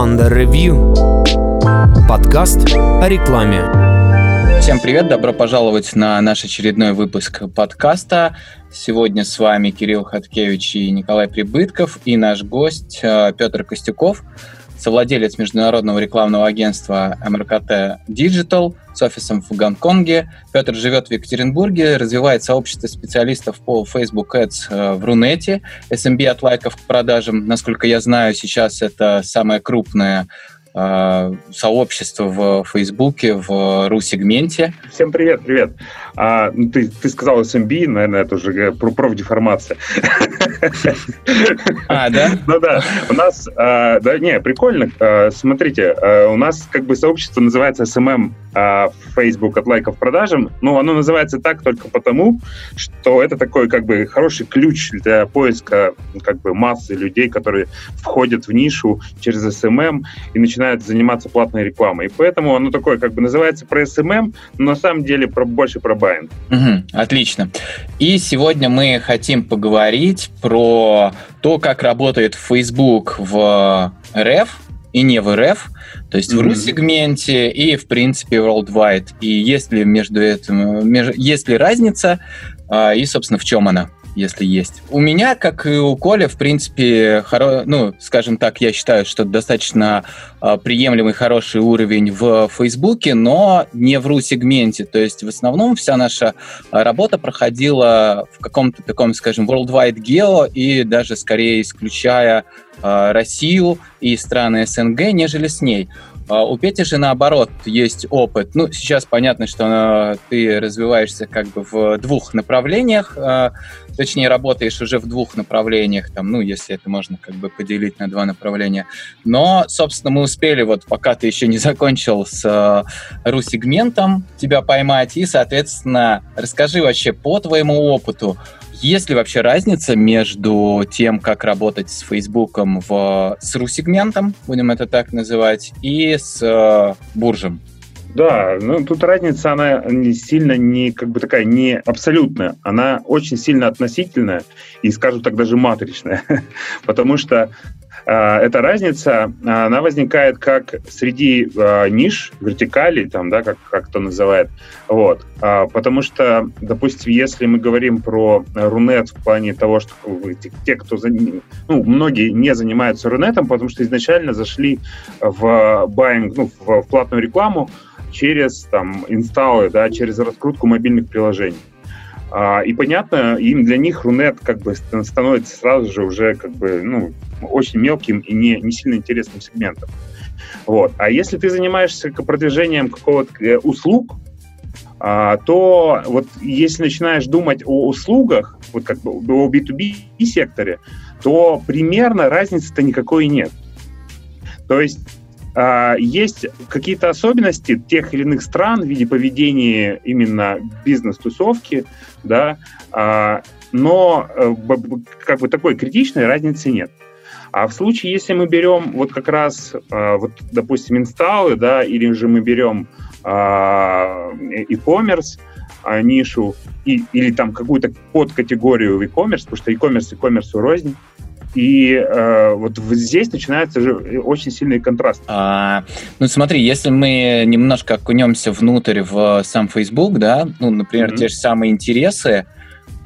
Under Review. Подкаст о рекламе. Всем привет, добро пожаловать на наш очередной выпуск подкаста. Сегодня с вами Кирилл Хаткевич и Николай Прибытков и наш гость э, Петр Костюков, совладелец международного рекламного агентства МРКТ Digital с офисом в Гонконге. Петр живет в Екатеринбурге, развивает сообщество специалистов по Facebook Ads э, в Рунете, SMB от лайков к продажам. Насколько я знаю, сейчас это самое крупное сообщество в Фейсбуке, в ру-сегменте. Всем привет, привет. А, ну, ты, ты сказал SMB, наверное, это уже про профдеформация. А, да? Ну да, у нас, а, да, не, прикольно. Смотрите, у нас как бы сообщество называется SMM Facebook от лайков продажам. Ну, оно называется так только потому, что это такой как бы хороший ключ для поиска как бы массы людей, которые входят в нишу через SMM и начинают заниматься платной рекламой. И поэтому оно такое как бы называется про SMM, но на самом деле про, больше про buying. Угу, отлично. И сегодня мы хотим поговорить про то, как работает Facebook в РФ и не в РФ, то есть mm-hmm. в RU-сегменте и, в принципе, worldwide. И есть ли между этим, между, есть ли разница, а, и, собственно, в чем она? Если есть. У меня, как и у Коля, в принципе, хоро... ну, скажем так, я считаю, что достаточно э, приемлемый, хороший уровень в Фейсбуке, но не в ру-сегменте. То есть в основном вся наша работа проходила в каком-то таком, скажем, worldwide geo и даже скорее исключая э, Россию и страны СНГ, нежели с ней. А у Пети же наоборот есть опыт. Ну, сейчас понятно, что ты развиваешься как бы в двух направлениях, а, точнее, работаешь уже в двух направлениях, там, ну, если это можно как бы поделить на два направления. Но, собственно, мы успели, вот пока ты еще не закончил с а, ру-сегментом, тебя поймать, и, соответственно, расскажи вообще по твоему опыту, есть ли вообще разница между тем, как работать с Фейсбуком в, с ру-сегментом, будем это так называть, и с э, буржем? Да, ну тут разница, она не сильно не как бы такая не абсолютная, она очень сильно относительная и, скажу так, даже матричная, потому что а, эта разница, она возникает как среди а, ниш, вертикалей, там, да, как, как кто называет, вот, а, потому что, допустим, если мы говорим про Рунет в плане того, что те, кто, ну, многие не занимаются Рунетом, потому что изначально зашли в buying, ну, в, в платную рекламу через, там, инсталлы, да, через раскрутку мобильных приложений. А, и понятно, им для них Рунет как бы становится сразу же уже как бы, ну, очень мелким и не, не сильно интересным сегментом. Вот. А если ты занимаешься продвижением какого-то э, услуг, а, то вот если начинаешь думать о услугах, вот как бы о B2B секторе, то примерно разницы-то никакой нет. То есть есть какие-то особенности тех или иных стран в виде поведения именно бизнес-тусовки, да, а, но э, как бы такой критичной разницы нет. А в случае, если мы берем вот как раз, а, вот, допустим, инсталлы, да, или же мы берем e-commerce, нишу, и, или там какую-то подкатегорию e-commerce, потому что e-commerce e-commerce рознь, и э, вот здесь начинается же очень сильный контраст. А, ну смотри, если мы немножко окунемся внутрь в сам Facebook, да, ну, например, mm-hmm. те же самые интересы,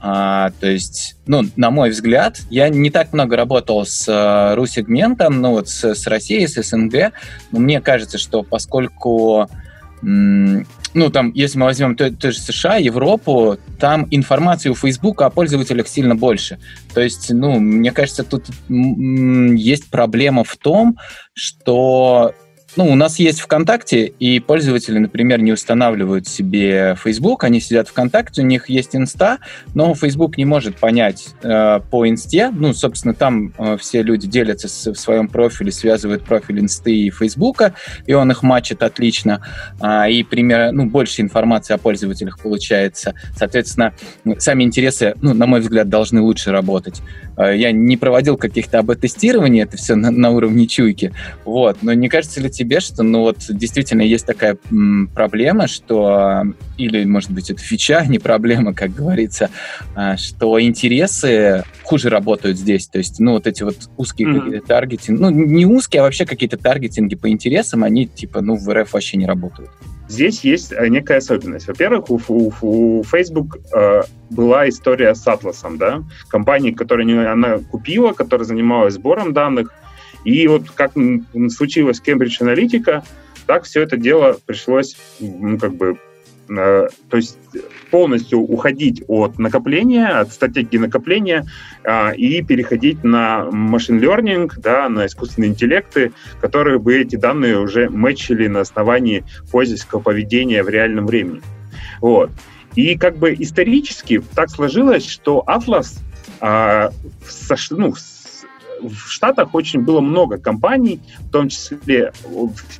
а, то есть, ну, на мой взгляд, я не так много работал с uh, ру-сегментом, ну, вот с, с Россией, с СНГ, но мне кажется, что поскольку ну, там, если мы возьмем то, то же США, Европу, там информации у Facebook о пользователях сильно больше. То есть, ну, мне кажется, тут есть проблема в том, что ну, у нас есть ВКонтакте, и пользователи, например, не устанавливают себе Facebook, они сидят ВКонтакте, у них есть инста, но Facebook не может понять э, по инсте, ну, собственно, там э, все люди делятся с, в своем профиле, связывают профиль инсты и Фейсбука, и он их матчит отлично, э, и пример, ну, больше информации о пользователях получается. Соответственно, сами интересы, ну, на мой взгляд, должны лучше работать. Э, я не проводил каких-то АБ-тестирований, это все на, на уровне чуйки, вот, но не кажется ли тебе тебе, что, ну вот, действительно есть такая м, проблема, что, или, может быть, это фича, а не проблема, как говорится, а, что интересы хуже работают здесь. То есть, ну, вот эти вот узкие mm-hmm. какие-то таргетинги, ну, не узкие, а вообще какие-то таргетинги по интересам, они, типа, ну, в РФ вообще не работают. Здесь есть э, некая особенность. Во-первых, у, у, у Facebook э, была история с Atlas, да, компании, которую она купила, которая занималась сбором данных, и вот как случилось Cambridge Analytica, так все это дело пришлось, ну, как бы, э, то есть полностью уходить от накопления, от стратегии накопления э, и переходить на машин learning, да, на искусственные интеллекты, которые бы эти данные уже мэчили на основании пользовательского поведения в реальном времени. Вот. И как бы исторически так сложилось, что Atlas а, в, ну, в Штатах очень было много компаний, в том числе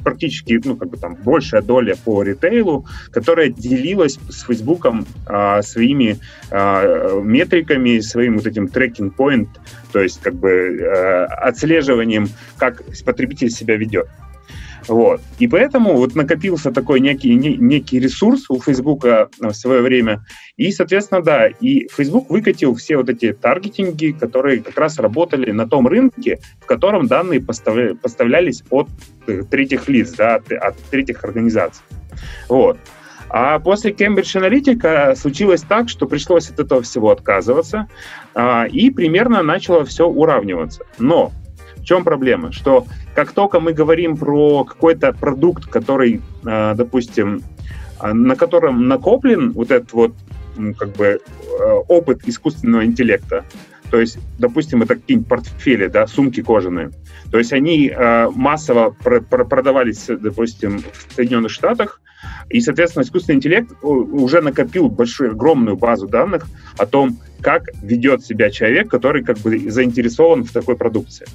практически, ну, как бы там большая доля по ритейлу, которая делилась с Фейсбуком а, своими а, метриками, своим вот этим трекинг point, то есть как бы а, отслеживанием, как потребитель себя ведет. Вот. И поэтому вот накопился такой некий, не, некий ресурс у Фейсбука в свое время. И, соответственно, да, и Facebook выкатил все вот эти таргетинги, которые как раз работали на том рынке, в котором данные поставля, поставлялись от э, третьих лиц, да, от, от третьих организаций. Вот. А после Cambridge Analytica случилось так, что пришлось от этого всего отказываться, а, и примерно начало все уравниваться. Но в чем проблема? Что как только мы говорим про какой-то продукт, который, э, допустим, э, на котором накоплен вот этот вот как бы э, опыт искусственного интеллекта, то есть, допустим, это какие-нибудь портфели, да, сумки кожаные. То есть они массово про- про- продавались, допустим, в Соединенных Штатах, и, соответственно, искусственный интеллект уже накопил большую, огромную базу данных о том, как ведет себя человек, который как бы заинтересован в такой продукции.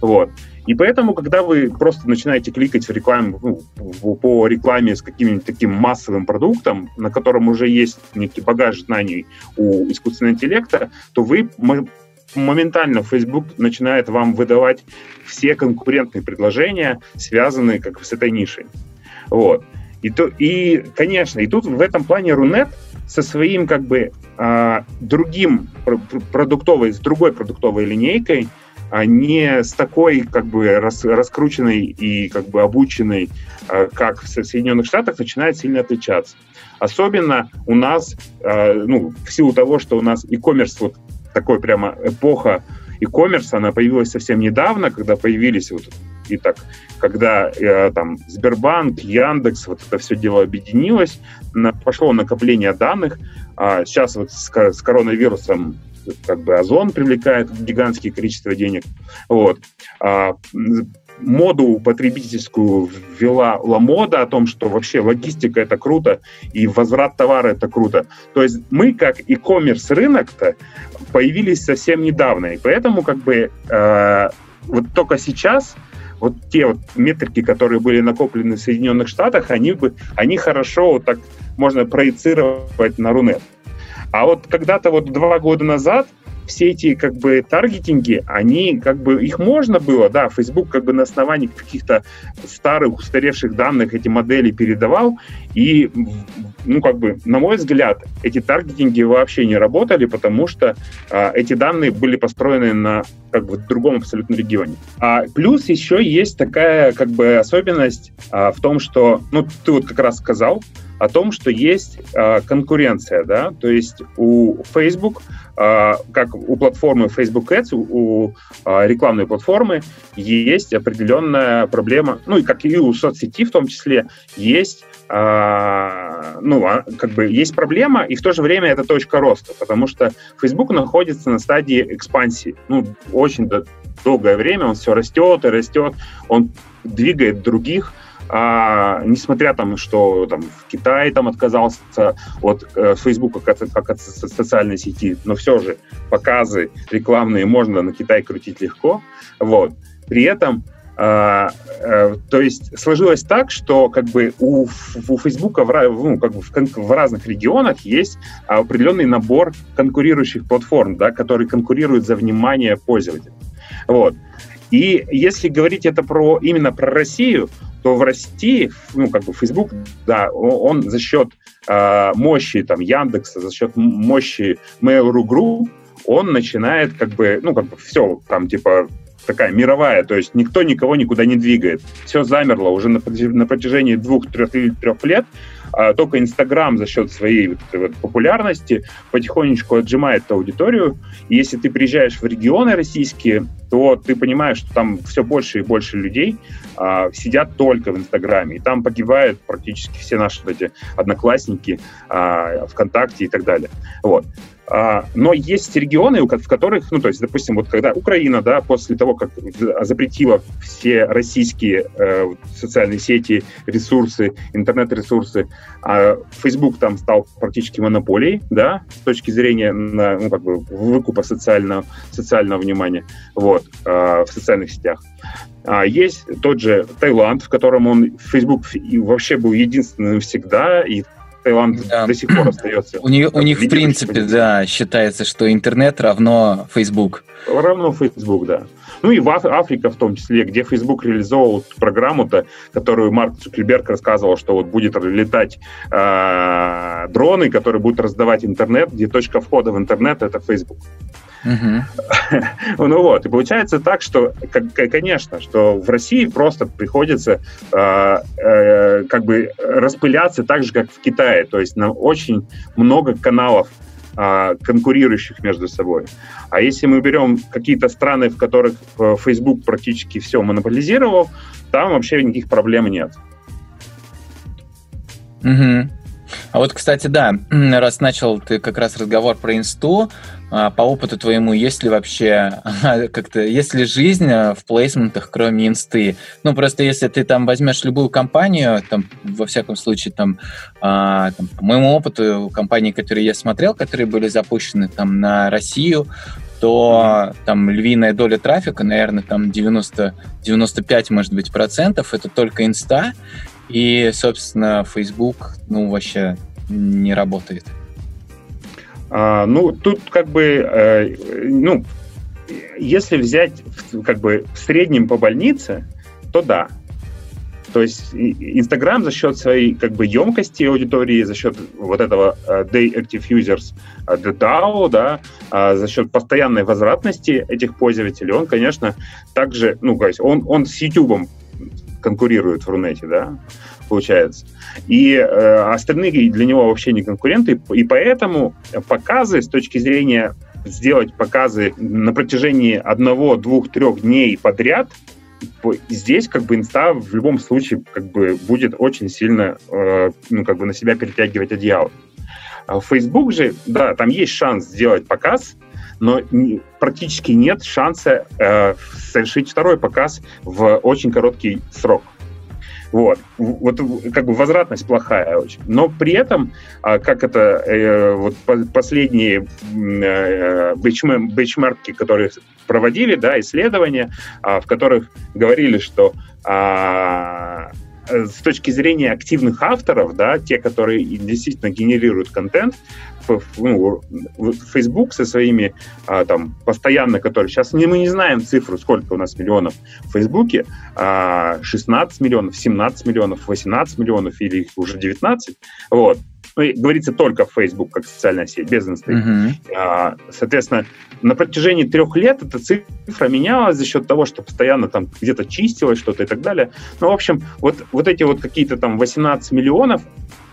Вот. И поэтому, когда вы просто начинаете кликать в рекламу, ну, по рекламе с каким-нибудь таким массовым продуктом, на котором уже есть некий багаж знаний у искусственного интеллекта, то вы моментально Facebook начинает вам выдавать все конкурентные предложения, связанные как с этой нишей. Вот. И, то, и, конечно, и тут в этом плане Рунет со своим как бы а, другим продуктовой, с другой продуктовой линейкой а не с такой как бы рас, раскрученной и как бы обученной, а, как в Соединенных Штатах, начинает сильно отличаться. Особенно у нас, ну, в силу того, что у нас e-commerce, вот такой прямо эпоха e-commerce, она появилась совсем недавно, когда появились вот и так, когда э, там Сбербанк, Яндекс, вот это все дело объединилось, на, пошло накопление данных. А сейчас вот с, с коронавирусом как бы Озон привлекает гигантские количество денег. Вот. А, моду потребительскую ввела Ламода о том, что вообще логистика это круто и возврат товара это круто. То есть мы как e-commerce рынок-то появились совсем недавно, и поэтому как бы э, вот только сейчас вот те вот метрики, которые были накоплены в Соединенных Штатах, они бы, они хорошо вот так можно проецировать на Рунет. А вот когда-то вот два года назад все эти как бы таргетинги, они как бы, их можно было, да, Facebook как бы на основании каких-то старых, устаревших данных эти модели передавал, и, ну, как бы, на мой взгляд, эти таргетинги вообще не работали, потому что а, эти данные были построены на как бы другом абсолютно регионе. А плюс еще есть такая как бы особенность а, в том, что, ну, ты вот как раз сказал, о том, что есть э, конкуренция, да, то есть у Facebook, как у платформы Facebook Ads, у, э, рекламной платформы есть определенная проблема, ну и как и у соцсети в том числе, есть а, ну, а, как бы есть проблема, и в то же время это точка роста, потому что Facebook находится на стадии экспансии. Ну, очень долгое время он все растет и растет, он двигает других, а, несмотря там, что там в Китае там отказался от э, Facebook как от, как от социальной сети, но все же показы рекламные можно на Китай крутить легко, вот. При этом а, а, то есть сложилось так, что как бы у, у Facebook в, ну, как бы в, в разных регионах есть определенный набор конкурирующих платформ, да, которые конкурируют за внимание пользователя. Вот. И если говорить это про именно про Россию, то в России, ну, как бы Facebook, да, он, за счет э, мощи там Яндекса, за счет мощи Mail.ru Group, он начинает как бы, ну, как бы все, там, типа, такая мировая, то есть никто никого никуда не двигает. Все замерло уже на, на протяжении двух-трех трех лет. А только Инстаграм за счет своей вот, вот, популярности потихонечку отжимает эту аудиторию. И если ты приезжаешь в регионы российские, то ты понимаешь, что там все больше и больше людей а, сидят только в Инстаграме. И там погибают практически все наши вот эти одноклассники, а, ВКонтакте и так далее. Вот. А, но есть регионы, в которых, ну, то есть, допустим, вот когда Украина, да, после того, как запретила все российские э, социальные сети, ресурсы, интернет-ресурсы, э, Facebook там стал практически монополией, да, с точки зрения, на, ну, как бы, выкупа социального, социального внимания, вот, э, в социальных сетях. А есть тот же Таиланд, в котором он, Facebook вообще был единственным всегда, и Таиланд да. до сих пор остается. У, нее, у них, в принципе, да, считается, что интернет равно Facebook. Равно Facebook, да. Ну и в Африка в том числе, где Facebook реализовал программу-то, которую Марк Цукерберг рассказывал, что вот будет летать э, дроны, которые будут раздавать интернет, где точка входа в интернет — это Facebook. ну вот, и получается так, что, конечно, что в России просто приходится э, э, как бы распыляться так же, как в Китае. То есть нам очень много каналов э, конкурирующих между собой. А если мы берем какие-то страны, в которых э, Facebook практически все монополизировал, там вообще никаких проблем нет. Угу. А вот, кстати, да, раз начал ты как раз разговор про инсту, а, по опыту твоему, есть ли вообще как-то, есть ли жизнь а, в плейсментах, кроме инсты? Ну, просто если ты там возьмешь любую компанию, там, во всяком случае, там, а, там по моему опыту, компании, которые я смотрел, которые были запущены там на Россию, то там львиная доля трафика, наверное, там 90, 95, может быть, процентов, это только инста, и, собственно, Facebook, ну, вообще не работает. А, ну, тут как бы, э, ну, если взять как бы в среднем по больнице, то да. То есть Инстаграм за счет своей как бы емкости аудитории, за счет вот этого uh, Day Active Users, э, DAO, да, uh, за счет постоянной возвратности этих пользователей, он, конечно, также, ну, то есть он, он с YouTube конкурирует в Рунете, да, получается. И э, остальные для него вообще не конкуренты, и поэтому показы с точки зрения сделать показы на протяжении одного, двух, трех дней подряд, здесь как бы инста в любом случае как бы будет очень сильно э, ну, как бы на себя перетягивать одеяло. А Facebook же, да, там есть шанс сделать показ, но практически нет шанса э, совершить второй показ в очень короткий срок. Вот. Вот как бы возвратность плохая очень. Но при этом, а, как это э, вот последние э, бенчмарки, которые проводили, да, исследования, а, в которых говорили, что а, с точки зрения активных авторов, да, те, которые действительно генерируют контент, ну, Facebook со своими а, там постоянно, которые сейчас не, мы не знаем цифру, сколько у нас миллионов в Фейсбуке, а, 16 миллионов, 17 миллионов, 18 миллионов или их уже 19, вот. Ну, говорится только Facebook как социальная сеть, без инсты. Uh-huh. А, соответственно, на протяжении трех лет эта цифра менялась за счет того, что постоянно там где-то чистилось что-то и так далее. Ну, в общем, вот, вот эти вот какие-то там 18 миллионов,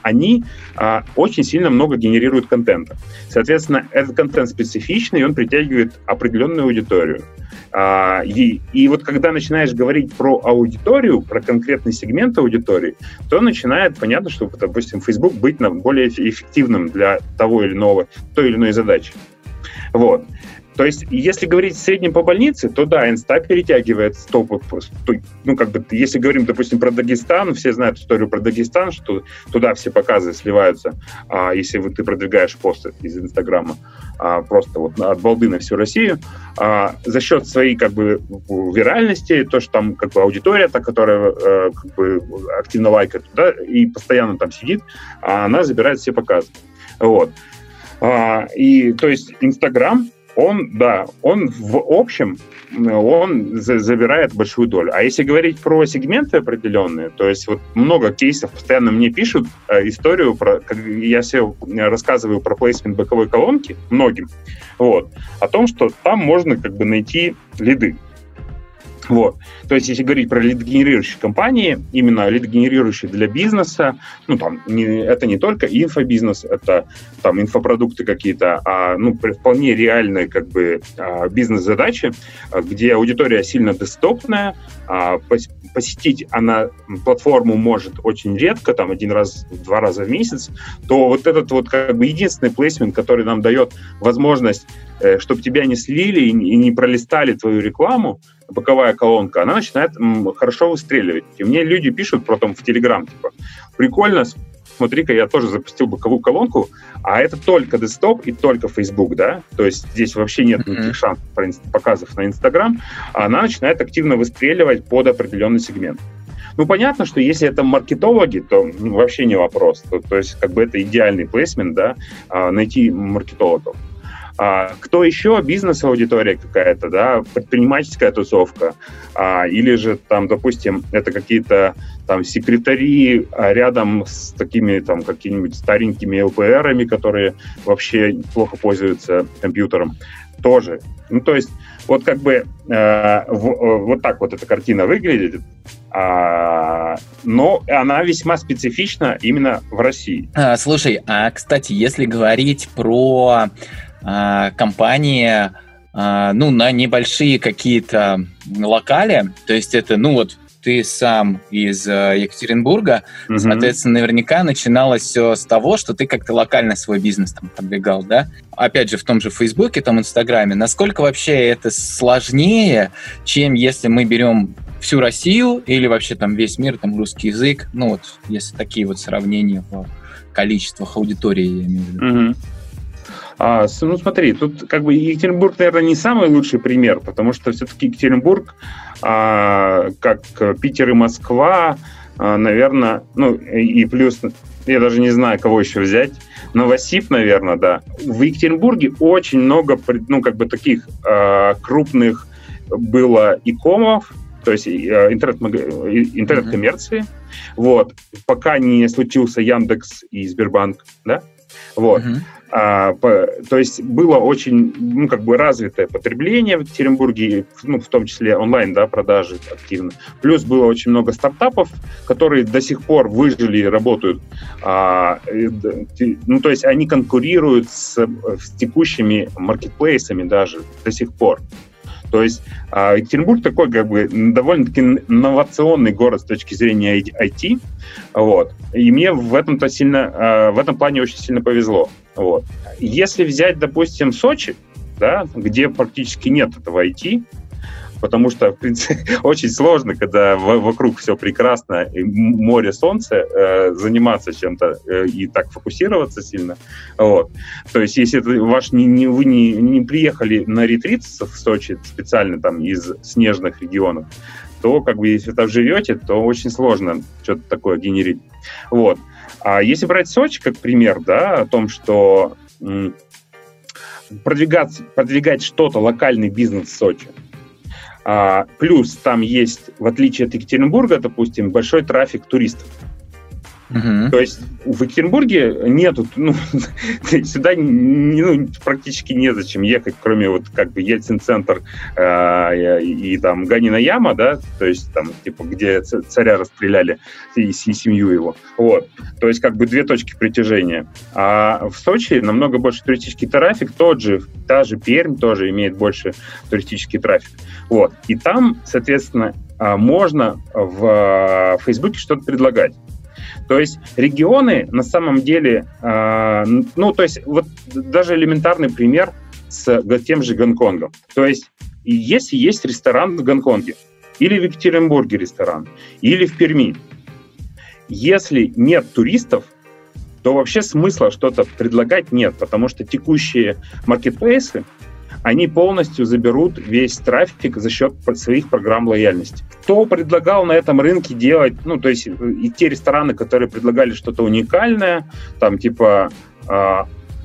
они а, очень сильно много генерируют контента. Соответственно, этот контент специфичный, и он притягивает определенную аудиторию. А, и, и вот когда начинаешь говорить про аудиторию, про конкретный сегмент аудитории, то начинает понятно, что, допустим, Facebook быть более эффективным для того или иного, той или иной задачи. Вот. То есть, если говорить в среднем по больнице, то да, инста перетягивает стопы. Ну, как бы, если говорим, допустим, про Дагестан, все знают историю про Дагестан, что туда все показы сливаются, а, если вот ты продвигаешь посты из Инстаграма, а, просто вот от балды на всю Россию, а, за счет своей, как бы, виральности, то, что там, как бы, аудитория, та, которая, а, как бы, активно лайкает, да, и постоянно там сидит, а она забирает все показы. Вот. А, и, то есть, Инстаграм он, да, он в общем, он забирает большую долю. А если говорить про сегменты определенные, то есть вот много кейсов постоянно мне пишут э, историю про, как я себе рассказываю про плейсмент боковой колонки многим, вот, о том, что там можно как бы найти лиды. Вот. То есть, если говорить про лидогенерирующие компании, именно лидогенерирующие для бизнеса, ну, там, не, это не только инфобизнес, это там инфопродукты какие-то, а, ну, вполне реальные, как бы, а, бизнес-задачи, а, где аудитория сильно десктопная, а, посетить она платформу может очень редко, там, один раз, два раза в месяц, то вот этот вот, как бы, единственный плейсмент, который нам дает возможность, э, чтобы тебя не слили и не пролистали твою рекламу, боковая колонка, она начинает хорошо выстреливать. И мне люди пишут потом в Телеграм, типа, прикольно, смотри-ка, я тоже запустил боковую колонку, а это только десктоп и только Facebook, да, то есть здесь вообще нет никаких шансов показов на Инстаграм, она начинает активно выстреливать под определенный сегмент. Ну, понятно, что если это маркетологи, то ну, вообще не вопрос. То, то есть, как бы это идеальный плейсмент, да, а, найти маркетологов. А, кто еще? Бизнес-аудитория какая-то, да, предпринимательская тусовка. А, или же там, допустим, это какие-то там секретари а, рядом с такими там какими-нибудь старенькими ЛПРами, которые вообще плохо пользуются компьютером. Тоже. Ну, то есть, вот как бы э, в, э, вот так вот эта картина выглядит, а, но она весьма специфична именно в России. А, слушай, а кстати, если говорить про а, компании, а, ну, на небольшие какие-то локали, то есть это, ну, вот ты сам из э, Екатеринбурга, mm-hmm. соответственно, наверняка начиналось все с того, что ты как-то локально свой бизнес там продвигал, да? Опять же, в том же Фейсбуке, там, Инстаграме. Насколько вообще это сложнее, чем если мы берем всю Россию или вообще там весь мир, там русский язык, ну вот, если такие вот сравнения по количествах аудитории, я имею в виду. Mm-hmm. А, ну, смотри, тут как бы Екатеринбург, наверное, не самый лучший пример, потому что все-таки Екатеринбург, а, как Питер и Москва, а, наверное, ну, и плюс, я даже не знаю, кого еще взять, Новосиб, наверное, да. В Екатеринбурге очень много, ну, как бы таких а, крупных было икомов, то есть э, интернет, интернет-коммерции. Mm-hmm. Вот. Пока не случился Яндекс и Сбербанк, да? Вот. Mm-hmm. А, по, то есть было очень, ну, как бы развитое потребление в Екатеринбурге, ну, в том числе онлайн, да, продажи активно. Плюс было очень много стартапов, которые до сих пор выжили и работают. А, ну, то есть они конкурируют с, с текущими маркетплейсами даже до сих пор. То есть э, Екатеринбург такой как бы довольно-таки инновационный город с точки зрения IT, вот. И мне в этом-то сильно, э, в этом плане очень сильно повезло. Вот. Если взять, допустим, Сочи, да, где практически нет этого IT, потому что, в принципе, очень сложно, когда вокруг все прекрасно, и море, солнце, э, заниматься чем-то э, и так фокусироваться сильно. Вот. То есть, если это ваш не, не, вы не, не приехали на ретрит в Сочи специально там из снежных регионов, то как бы если там живете, то очень сложно что-то такое генерить. Вот. А если брать Сочи как пример, да, о том, что продвигать, продвигать что-то, локальный бизнес в Сочи, а, плюс там есть, в отличие от Екатеринбурга, допустим, большой трафик туристов. Угу. То есть в Екатеринбурге нету, ну, сюда ну, практически незачем ехать, кроме вот как бы Ельцин-центр э, и, и там Ганина яма, да, то есть там типа где царя расстреляли и, и семью его. Вот. То есть как бы две точки притяжения. А в Сочи намного больше туристический трафик, тот же, та же Пермь тоже имеет больше туристический трафик. Вот. И там, соответственно, а, можно в Фейсбуке что-то предлагать. То есть регионы на самом деле, э, ну, то есть вот даже элементарный пример с тем же Гонконгом. То есть если есть ресторан в Гонконге, или в Екатеринбурге ресторан, или в Перми, если нет туристов, то вообще смысла что-то предлагать нет, потому что текущие маркетплейсы, они полностью заберут весь трафик за счет своих программ лояльности. Кто предлагал на этом рынке делать, ну, то есть и те рестораны, которые предлагали что-то уникальное, там типа э,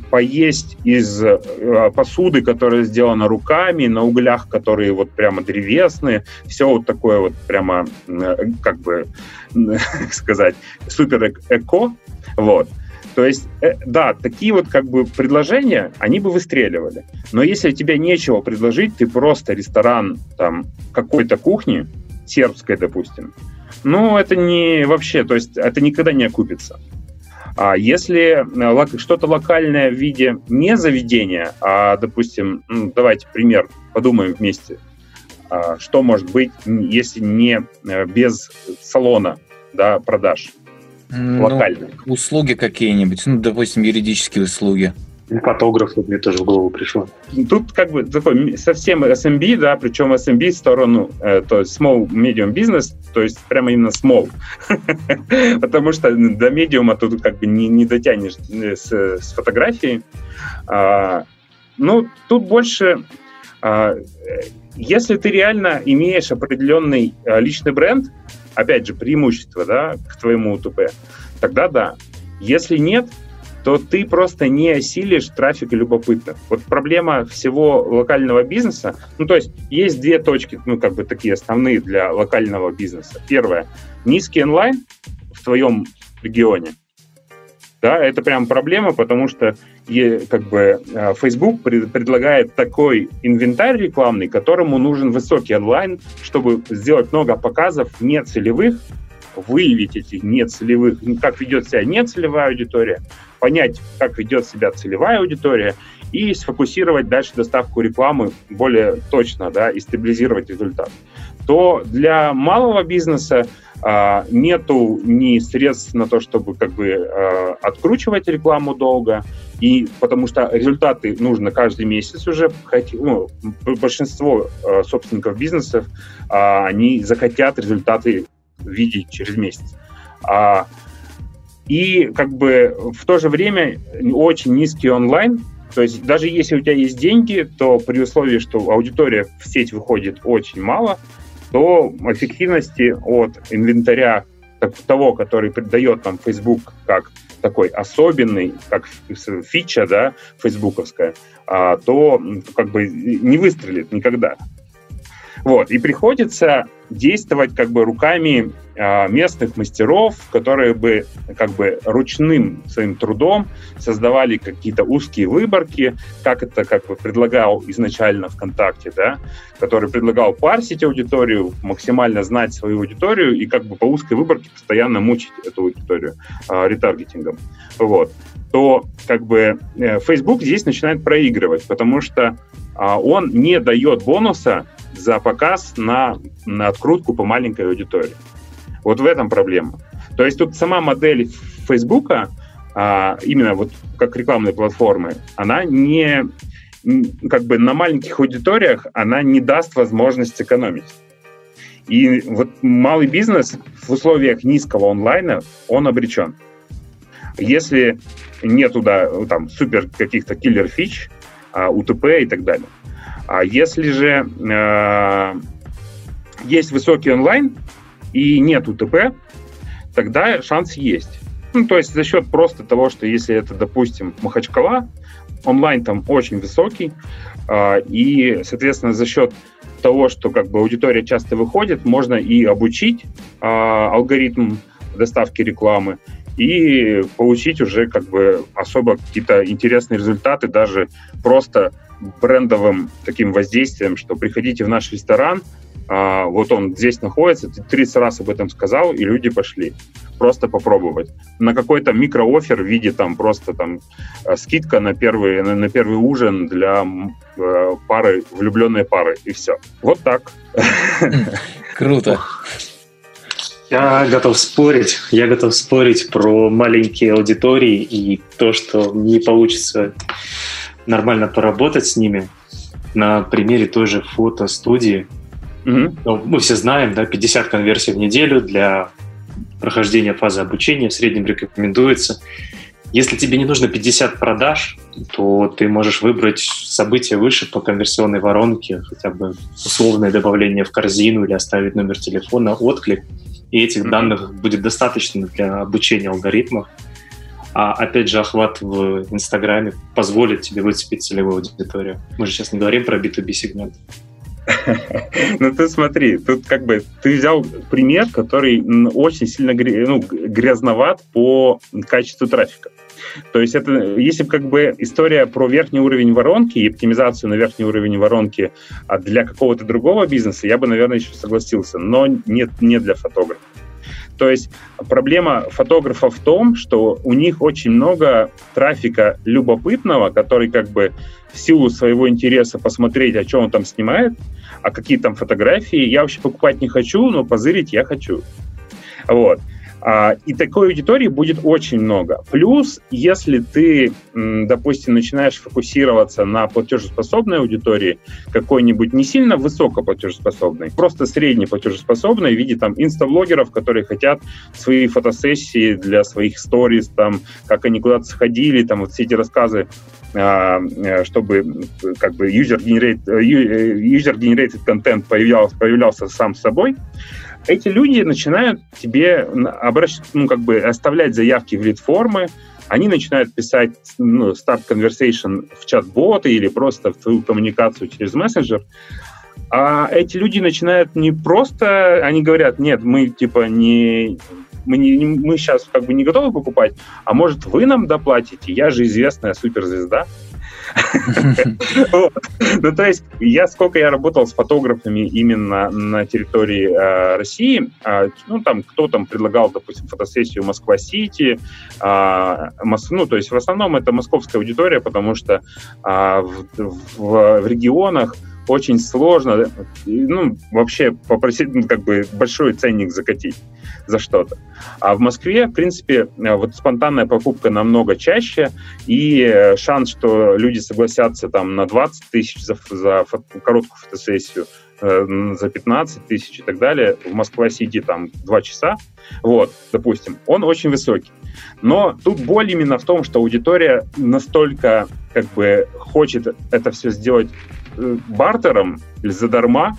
поесть из э, посуды, которая сделана руками, на углях, которые вот прямо древесные, все вот такое вот прямо, э, как бы сказать, супер эко, вот. То есть, э, да, такие вот как бы предложения, они бы выстреливали. Но если тебе нечего предложить, ты просто ресторан там какой-то кухни, сербской, допустим, ну, это не вообще, то есть это никогда не окупится. А если э, что-то локальное в виде не заведения, а, допустим, ну, давайте пример, подумаем вместе, а, что может быть, если не э, без салона да, продаж ну, локально? Услуги какие-нибудь, ну, допустим, юридические услуги фотографу мне тоже в голову пришло. Тут как бы такой совсем SMB, да, причем SMB в сторону, э, то есть small, medium business, то есть прямо именно small. Потому что до медиума тут как бы не, не дотянешь э, с, с фотографией. А, ну, тут больше... А, если ты реально имеешь определенный а, личный бренд, опять же, преимущество, да, к твоему УТП, тогда да. Если нет, то ты просто не осилишь трафик любопытных. Вот проблема всего локального бизнеса, ну, то есть есть две точки, ну, как бы такие основные для локального бизнеса. Первое, низкий онлайн в твоем регионе, да, это прям проблема, потому что как бы а, Facebook предлагает такой инвентарь рекламный, которому нужен высокий онлайн, чтобы сделать много показов нецелевых, выявить этих нецелевых, как ведет себя нецелевая аудитория, понять, как ведет себя целевая аудитория и сфокусировать дальше доставку рекламы более точно, да, и стабилизировать результат. То для малого бизнеса нету ни средств на то, чтобы как бы а, откручивать рекламу долго, и потому что результаты нужно каждый месяц уже. Ну, большинство а, собственников бизнесов, а, они захотят результаты видеть через месяц. А и как бы в то же время очень низкий онлайн, то есть даже если у тебя есть деньги, то при условии, что аудитория в сеть выходит очень мало, то эффективности от инвентаря того, который придает нам Facebook как такой особенный, как фича, да, фейсбуковская, а, то как бы не выстрелит никогда. Вот, и приходится действовать как бы руками а, местных мастеров, которые бы как бы ручным своим трудом создавали какие-то узкие выборки, как это как бы предлагал изначально ВКонтакте, да, который предлагал парсить аудиторию, максимально знать свою аудиторию и как бы по узкой выборке постоянно мучить эту аудиторию э, ретаргетингом. Вот то как бы э, Facebook здесь начинает проигрывать, потому что а, он не дает бонуса за показ на, на открутку по маленькой аудитории. Вот в этом проблема. То есть тут сама модель Фейсбука, а, именно вот как рекламной платформы, она не как бы на маленьких аудиториях она не даст возможность экономить. И вот малый бизнес в условиях низкого онлайна, он обречен. Если нет туда там супер каких-то киллер-фич, а, УТП и так далее. А если же э, есть высокий онлайн и нет УТП, тогда шанс есть. Ну, то есть за счет просто того, что если это, допустим, Махачкала, онлайн там очень высокий, э, и, соответственно, за счет того, что как бы аудитория часто выходит, можно и обучить э, алгоритм доставки рекламы, и получить уже как бы особо какие-то интересные результаты даже просто брендовым таким воздействием, что приходите в наш ресторан, а, вот он здесь находится, ты 30 раз об этом сказал, и люди пошли просто попробовать. На какой-то микроофер в виде там просто там э, скидка на первый, на, на первый ужин для э, пары, влюбленной пары, и все. Вот так. Круто. Я готов спорить. Я готов спорить про маленькие аудитории и то, что не получится нормально поработать с ними. На примере той же фотостудии. Угу. Ну, мы все знаем, да, 50 конверсий в неделю для прохождения фазы обучения в среднем рекомендуется. Если тебе не нужно 50 продаж, то ты можешь выбрать события выше по конверсионной воронке, хотя бы условное добавление в корзину или оставить номер телефона, отклик – и этих mm-hmm. данных будет достаточно для обучения алгоритмов. А опять же, охват в Инстаграме позволит тебе выцепить целевую аудиторию. Мы же сейчас не говорим про B2B сегмент. Ну ты смотри, тут как бы ты взял пример, который очень сильно ну, грязноват по качеству трафика. То есть это, если как бы история про верхний уровень воронки и оптимизацию на верхний уровень воронки а для какого-то другого бизнеса, я бы, наверное, еще согласился, но нет, не для фотографа. То есть проблема фотографа в том, что у них очень много трафика любопытного, который как бы в силу своего интереса посмотреть, о чем он там снимает, а какие там фотографии, я вообще покупать не хочу, но позырить я хочу. Вот. А, и такой аудитории будет очень много. Плюс, если ты, допустим, начинаешь фокусироваться на платежеспособной аудитории, какой-нибудь не сильно высокоплатежеспособной, просто средней платежеспособной в виде там инстаблогеров, которые хотят свои фотосессии для своих сториз, там, как они куда-то сходили, там, вот все эти рассказы а, э, чтобы как бы user-generated, э, э, user-generated контент появлялся, появлялся сам собой, эти люди начинают тебе обращать, ну, как бы оставлять заявки в лид-формы, они начинают писать ну, start conversation в чат-боты или просто в твою коммуникацию через мессенджер. А эти люди начинают не просто, они говорят, нет, мы типа не, мы, не, мы сейчас как бы не готовы покупать, а может вы нам доплатите, я же известная суперзвезда. Ну, то есть, я сколько я работал с фотографами именно на территории э, России, а, ну, там, кто там предлагал, допустим, фотосессию Москва-Сити, а, ну, то есть, в основном это московская аудитория, потому что в регионах очень сложно, ну, вообще попросить, ну, как бы, большой ценник закатить за что-то. А в Москве, в принципе, э, вот спонтанная покупка намного чаще, и э, шанс, что люди согласятся там на 20 тысяч за, за фото, короткую фотосессию, э, за 15 тысяч и так далее, в Москва-Сити там 2 часа, вот, допустим, он очень высокий. Но тут боль именно в том, что аудитория настолько как бы хочет это все сделать бартером или задарма,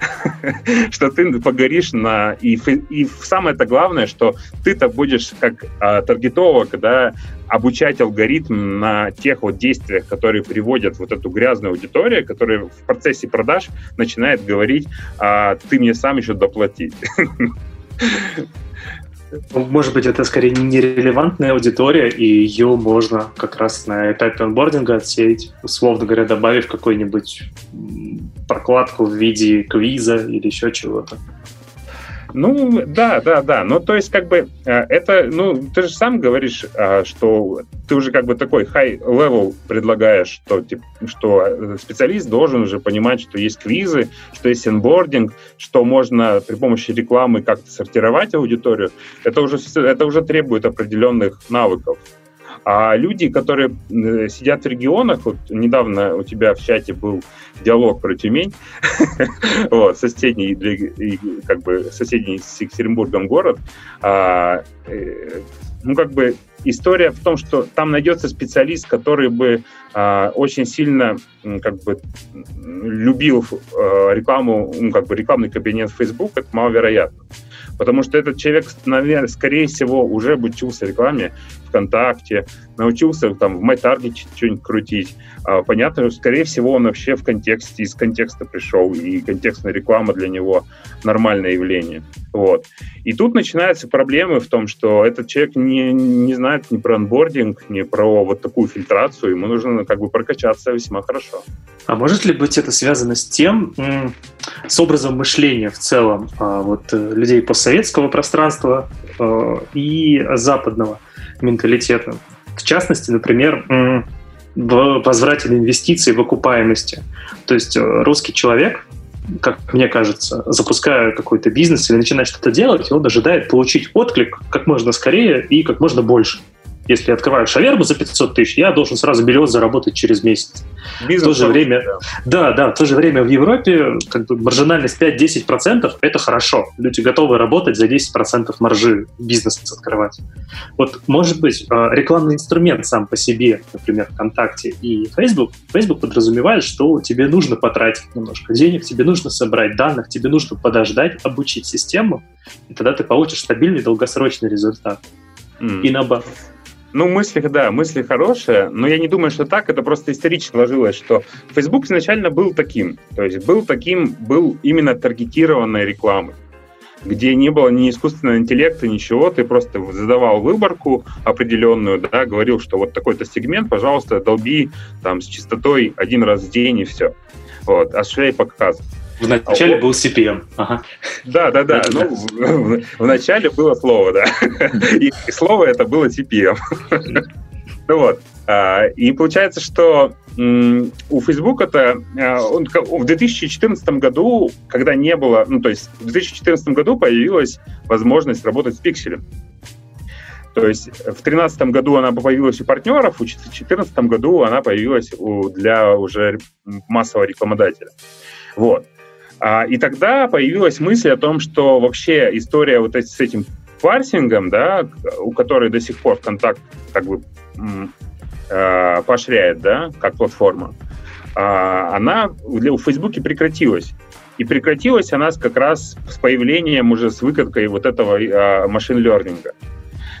что ты погоришь на... И, и самое это главное, что ты-то будешь как а, таргетолог, да, обучать алгоритм на тех вот действиях, которые приводят вот эту грязную аудиторию, которая в процессе продаж начинает говорить, а, ты мне сам еще доплати. Может быть, это скорее нерелевантная аудитория, и ее можно как раз на этапе онбординга отсеять, условно говоря, добавив какой-нибудь прокладку в виде квиза или еще чего-то. Ну, да, да, да. Ну, то есть, как бы, э, это, ну, ты же сам говоришь, э, что ты уже как бы такой high level предлагаешь, что, что э, специалист должен уже понимать, что есть квизы, что есть инбординг, что можно при помощи рекламы как-то сортировать аудиторию. Это уже, это уже требует определенных навыков. А люди, которые сидят в регионах, вот недавно у тебя в чате был диалог про Тюмень, соседний, как бы соседний с Екатеринбургом город, а, э, ну, как бы история в том, что там найдется специалист, который бы э, очень сильно как бы любил э, рекламу, как бы рекламный кабинет Facebook, это маловероятно. Потому что этот человек, наверное, скорее всего, уже обучился рекламе ВКонтакте, научился там в MyTarget что-нибудь крутить. А, понятно, что, скорее всего, он вообще в контексте, из контекста пришел, и контекстная реклама для него нормальное явление. Вот. И тут начинаются проблемы в том, что этот человек не, не знает ни про анбординг, ни про вот такую фильтрацию, ему нужно как бы прокачаться весьма хорошо. А может ли быть это связано с тем, с образом мышления в целом а, вот, э, людей постсоветского пространства э, и западного менталитета? В частности, например, в возврате инвестиций в окупаемости. То есть э, русский человек, как мне кажется, запуская какой-то бизнес или начинает что-то делать, он ожидает получить отклик как можно скорее и как можно больше если я открываю шаверму за 500 тысяч, я должен сразу берет заработать через месяц. Бизнес в то же время, да. да, да, в то же время в Европе как бы маржинальность 5-10% это хорошо. Люди готовы работать за 10% маржи бизнес открывать. Вот, может быть, а, рекламный инструмент сам по себе, например, ВКонтакте и Facebook, Facebook подразумевает, что тебе нужно потратить немножко денег, тебе нужно собрать данных, тебе нужно подождать, обучить систему, и тогда ты получишь стабильный долгосрочный результат. Mm. И наоборот. Ну, мысли, да, мысли хорошие, но я не думаю, что так, это просто исторически сложилось, что Facebook изначально был таким, то есть был таким, был именно таргетированной рекламой где не было ни искусственного интеллекта, ничего, ты просто задавал выборку определенную, да, говорил, что вот такой-то сегмент, пожалуйста, долби там с частотой один раз в день и все. Вот, осуществляй показ. Начале а, был CPM. Ага. Да, да, да. Ну, в, в начале было слово, да. И, и слово это было CPM. ну вот. А, и получается, что у Facebook это а, он, в 2014 году, когда не было, ну то есть в 2014 году появилась возможность работать с пикселем. То есть в 2013 году она появилась у партнеров, в 2014 году она появилась у, для уже массового рекламодателя. Вот. А, и тогда появилась мысль о том, что вообще история вот с этим парсингом, да, у которой до сих пор контакт как бы э, поощряет, да, как платформа, э, она для, у Фейсбуке прекратилась. И прекратилась она как раз с появлением уже с выкаткой вот этого э, машин-лернинга.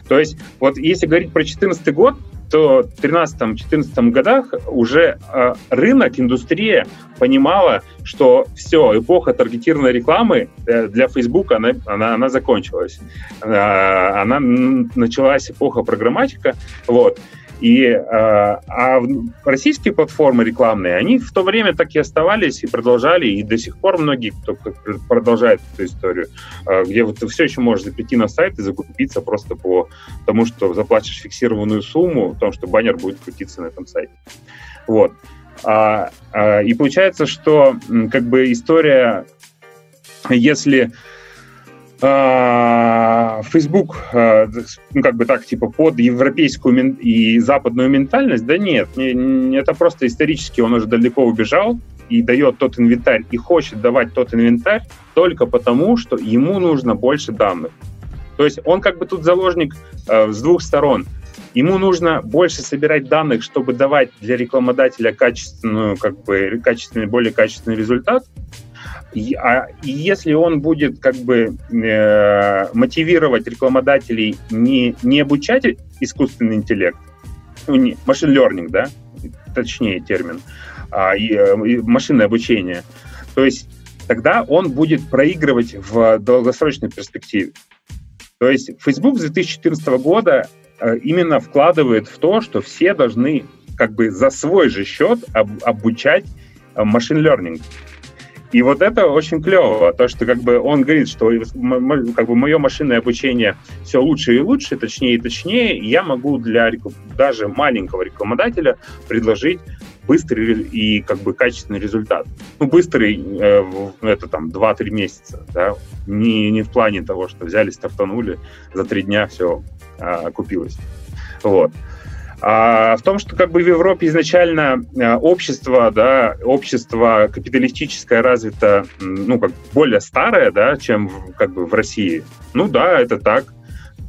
То есть вот если говорить про 2014 год, то в 2013-2014 годах уже э, рынок, индустрия понимала, что все, эпоха таргетированной рекламы э, для Facebook, она, она, она закончилась. Э, она началась эпоха программатика, вот. И, э, а российские платформы рекламные, они в то время так и оставались и продолжали, и до сих пор многие, кто, продолжает эту историю, э, где вот ты все еще можешь прийти на сайт и закупиться просто по тому, что заплатишь фиксированную сумму, о том, что баннер будет крутиться на этом сайте. Вот. А, а, и получается, что как бы история, если а, Facebook, а, ну, как бы так, типа, под европейскую и западную ментальность, да нет, не, это просто исторически он уже далеко убежал и дает тот инвентарь, и хочет давать тот инвентарь только потому, что ему нужно больше данных. То есть он как бы тут заложник э, с двух сторон. Ему нужно больше собирать данных, чтобы давать для рекламодателя качественную, как бы, качественный, более качественный результат, а, если он будет как бы э, мотивировать рекламодателей не, не обучать искусственный интеллект, ну, не, машин learning, да, точнее термин, а, и, э, и машинное обучение, то есть тогда он будет проигрывать в долгосрочной перспективе. То есть Facebook с 2014 года э, именно вкладывает в то, что все должны как бы за свой же счет об, обучать машин э, learning. И вот это очень клево, то, что как бы он говорит, что как бы мое машинное обучение все лучше и лучше, точнее и точнее, и я могу для даже маленького рекламодателя предложить быстрый и как бы качественный результат. Ну, быстрый, э, это там 2-3 месяца, да, не, не в плане того, что взяли, стартанули, за три дня все э, купилось. Вот а в том, что как бы в Европе изначально э, общество, да, общество капиталистическое развито, ну, как более старое, да, чем как бы в России. Ну да, это так.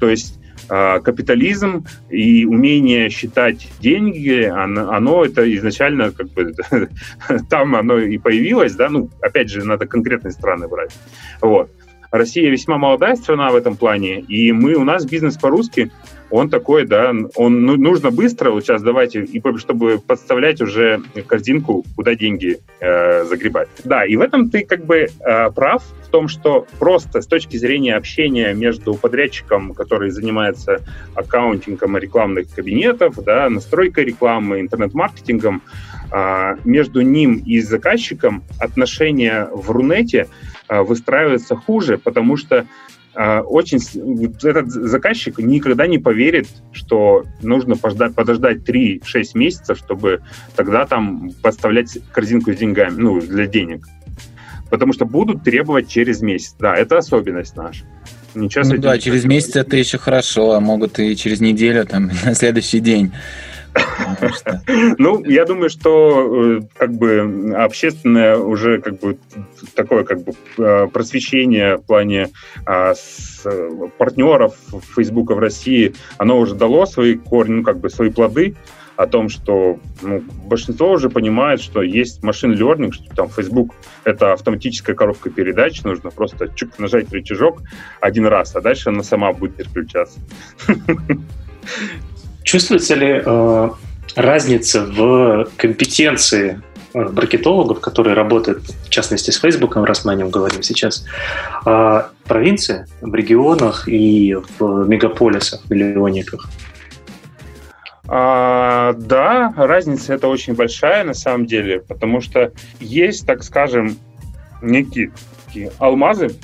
То есть а, капитализм и умение считать деньги, оно, оно это изначально как бы там оно и появилось, да, ну, опять же, надо конкретные страны брать. Вот. Россия весьма молодая страна в этом плане, и мы, у нас бизнес по-русски, он такой, да, он ну, нужно быстро, вот сейчас давайте, и чтобы подставлять уже корзинку, куда деньги э, загребать. Да, и в этом ты как бы э, прав в том, что просто с точки зрения общения между подрядчиком, который занимается аккаунтингом рекламных кабинетов, да, настройкой рекламы, интернет-маркетингом, э, между ним и заказчиком отношения в Рунете э, выстраиваются хуже, потому что а, очень этот заказчик никогда не поверит, что нужно подождать, подождать 3-6 месяцев, чтобы тогда там подставлять корзинку с деньгами, ну, для денег. Потому что будут требовать через месяц. Да, это особенность наша. Ничего ну, да, через месяц это еще хорошо, а могут и через неделю, там, на следующий день. Ну, я думаю, что э, как бы общественное уже как бы такое как бы э, просвещение в плане а, партнеров Фейсбука в России, оно уже дало свои корни, ну, как бы свои плоды о том, что ну, большинство уже понимает, что есть машин learning, что там Facebook — это автоматическая коробка передач, нужно просто чук нажать рычажок один раз, а дальше она сама будет переключаться. Чувствуется ли э, разница в компетенции э, маркетологов, которые работают, в частности, с Фейсбуком, раз мы о нем говорим сейчас, э, в провинции, в регионах и в мегаполисах, миллионниках? А, да, разница это очень большая на самом деле, потому что есть, так скажем, некие алмазы,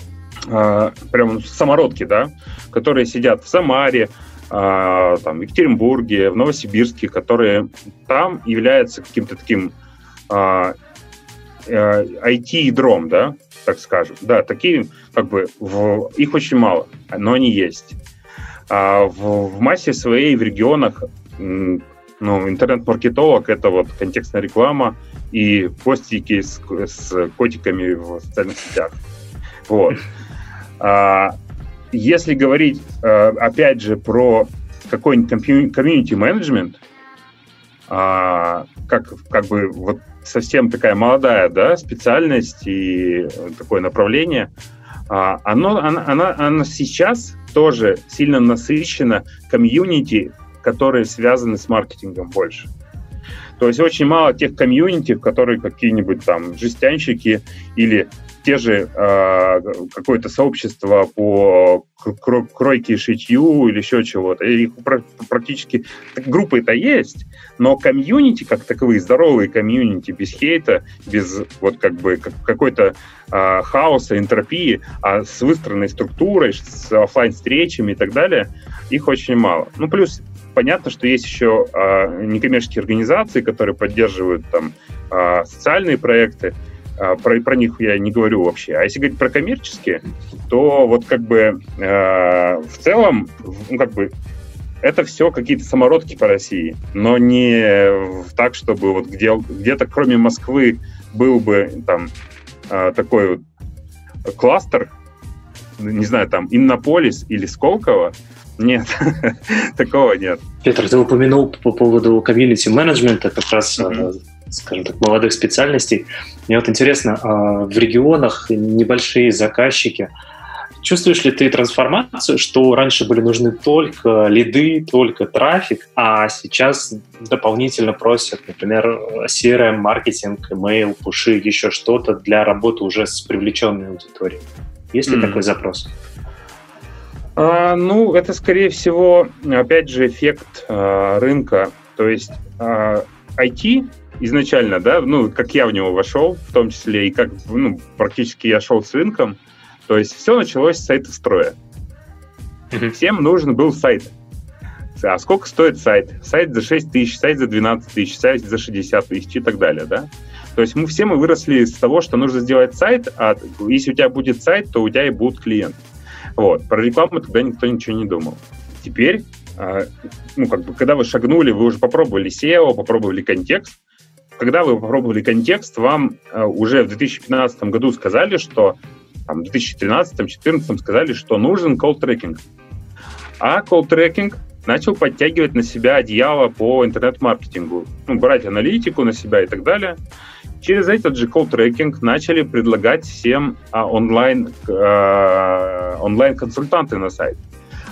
а, прям самородки, да, которые сидят в Самаре, а, там, в Екатеринбурге, в Новосибирске, которые там являются каким-то таким а, IT-ядром, э, да, так скажем. Да, такие, как бы, в, их очень мало, но они есть. А в, в массе своей в регионах ну, интернет-маркетолог — это вот контекстная реклама и постики с, с котиками в социальных сетях. Вот. А, если говорить, а, опять же, про какой-нибудь комьюнити менеджмент, а, как, как бы вот совсем такая молодая да, специальность и такое направление, а, оно, оно, оно, оно сейчас тоже сильно насыщено комьюнити которые связаны с маркетингом больше. То есть очень мало тех комьюнити, в которые какие-нибудь там жестянщики или те же э, какое-то сообщество по кройке и шитью или еще чего-то. Их практически группы-то есть, но комьюнити как таковые, здоровые комьюнити без хейта, без вот как бы какой-то э, хаоса, энтропии, а с выстроенной структурой, с офлайн встречами и так далее, их очень мало. Ну, плюс понятно, что есть еще э, некоммерческие организации, которые поддерживают там э, социальные проекты. Э, про, про них я не говорю вообще. А если говорить про коммерческие, то вот как бы э, в целом, ну, как бы это все какие-то самородки по России, но не так, чтобы вот где, где-то кроме Москвы был бы там э, такой вот кластер, не знаю, там Иннополис или Сколково, нет, такого нет. Петр, ты упомянул по поводу комьюнити-менеджмента, как раз, mm-hmm. Скажем так, молодых специальностей. Мне вот интересно, а, в регионах небольшие заказчики, чувствуешь ли ты трансформацию, что раньше были нужны только лиды, только трафик, а сейчас дополнительно просят, например, CRM, маркетинг, email, пуши, еще что-то для работы уже с привлеченной аудиторией? Есть ли mm-hmm. такой запрос? А, ну, это, скорее всего, опять же, эффект а, рынка. То есть а, IT изначально, да, ну, как я в него вошел, в том числе, и как, ну, практически я шел с рынком, то есть все началось с сайта строя. Всем нужен был сайт. А сколько стоит сайт? Сайт за 6 тысяч, сайт за 12 тысяч, сайт за 60 тысяч и так далее, да? То есть мы все мы выросли с того, что нужно сделать сайт, а если у тебя будет сайт, то у тебя и будут клиенты. Вот. Про рекламу тогда никто ничего не думал. Теперь, а, ну, как бы, когда вы шагнули, вы уже попробовали SEO, попробовали контекст. Когда вы попробовали контекст, вам а, уже в 2015 году сказали, что там, в 2013-2014 сказали, что нужен tracking. А tracking начал подтягивать на себя одеяло по интернет-маркетингу, ну, брать аналитику на себя и так далее. Через этот же call трекинг начали предлагать всем а, онлайн, а, онлайн-консультанты на сайт.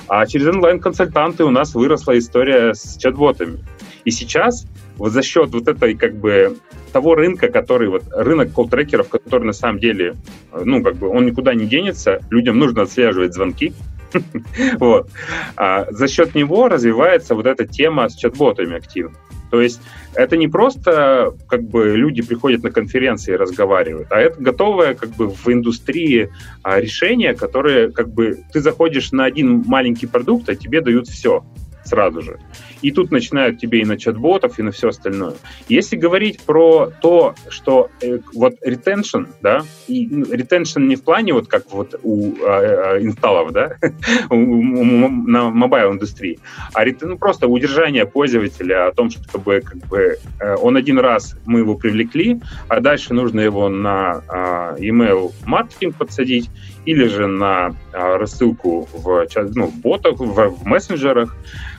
А через онлайн-консультанты у нас выросла история с чат-ботами. И сейчас вот за счет вот этой как бы того рынка, который вот рынок колл-трекеров, который на самом деле, ну как бы он никуда не денется, людям нужно отслеживать звонки, вот. А за счет него развивается вот эта тема с чат-ботами активно. То есть это не просто как бы люди приходят на конференции и разговаривают, а это готовое как бы в индустрии а, решение, которое как бы ты заходишь на один маленький продукт, а тебе дают все сразу же. И тут начинают тебе и на чат-ботов, и на все остальное. Если говорить про то, что э, вот retention, да, и ну, retention не в плане вот как вот у э инсталлов, да, на mobile индустрии, а ну, просто удержание пользователя о том, чтобы как бы э, он один раз мы его привлекли, а дальше нужно его на э, email маркетинг подсадить или же на э, рассылку в, ну, в ботах, в, в мессенджерах,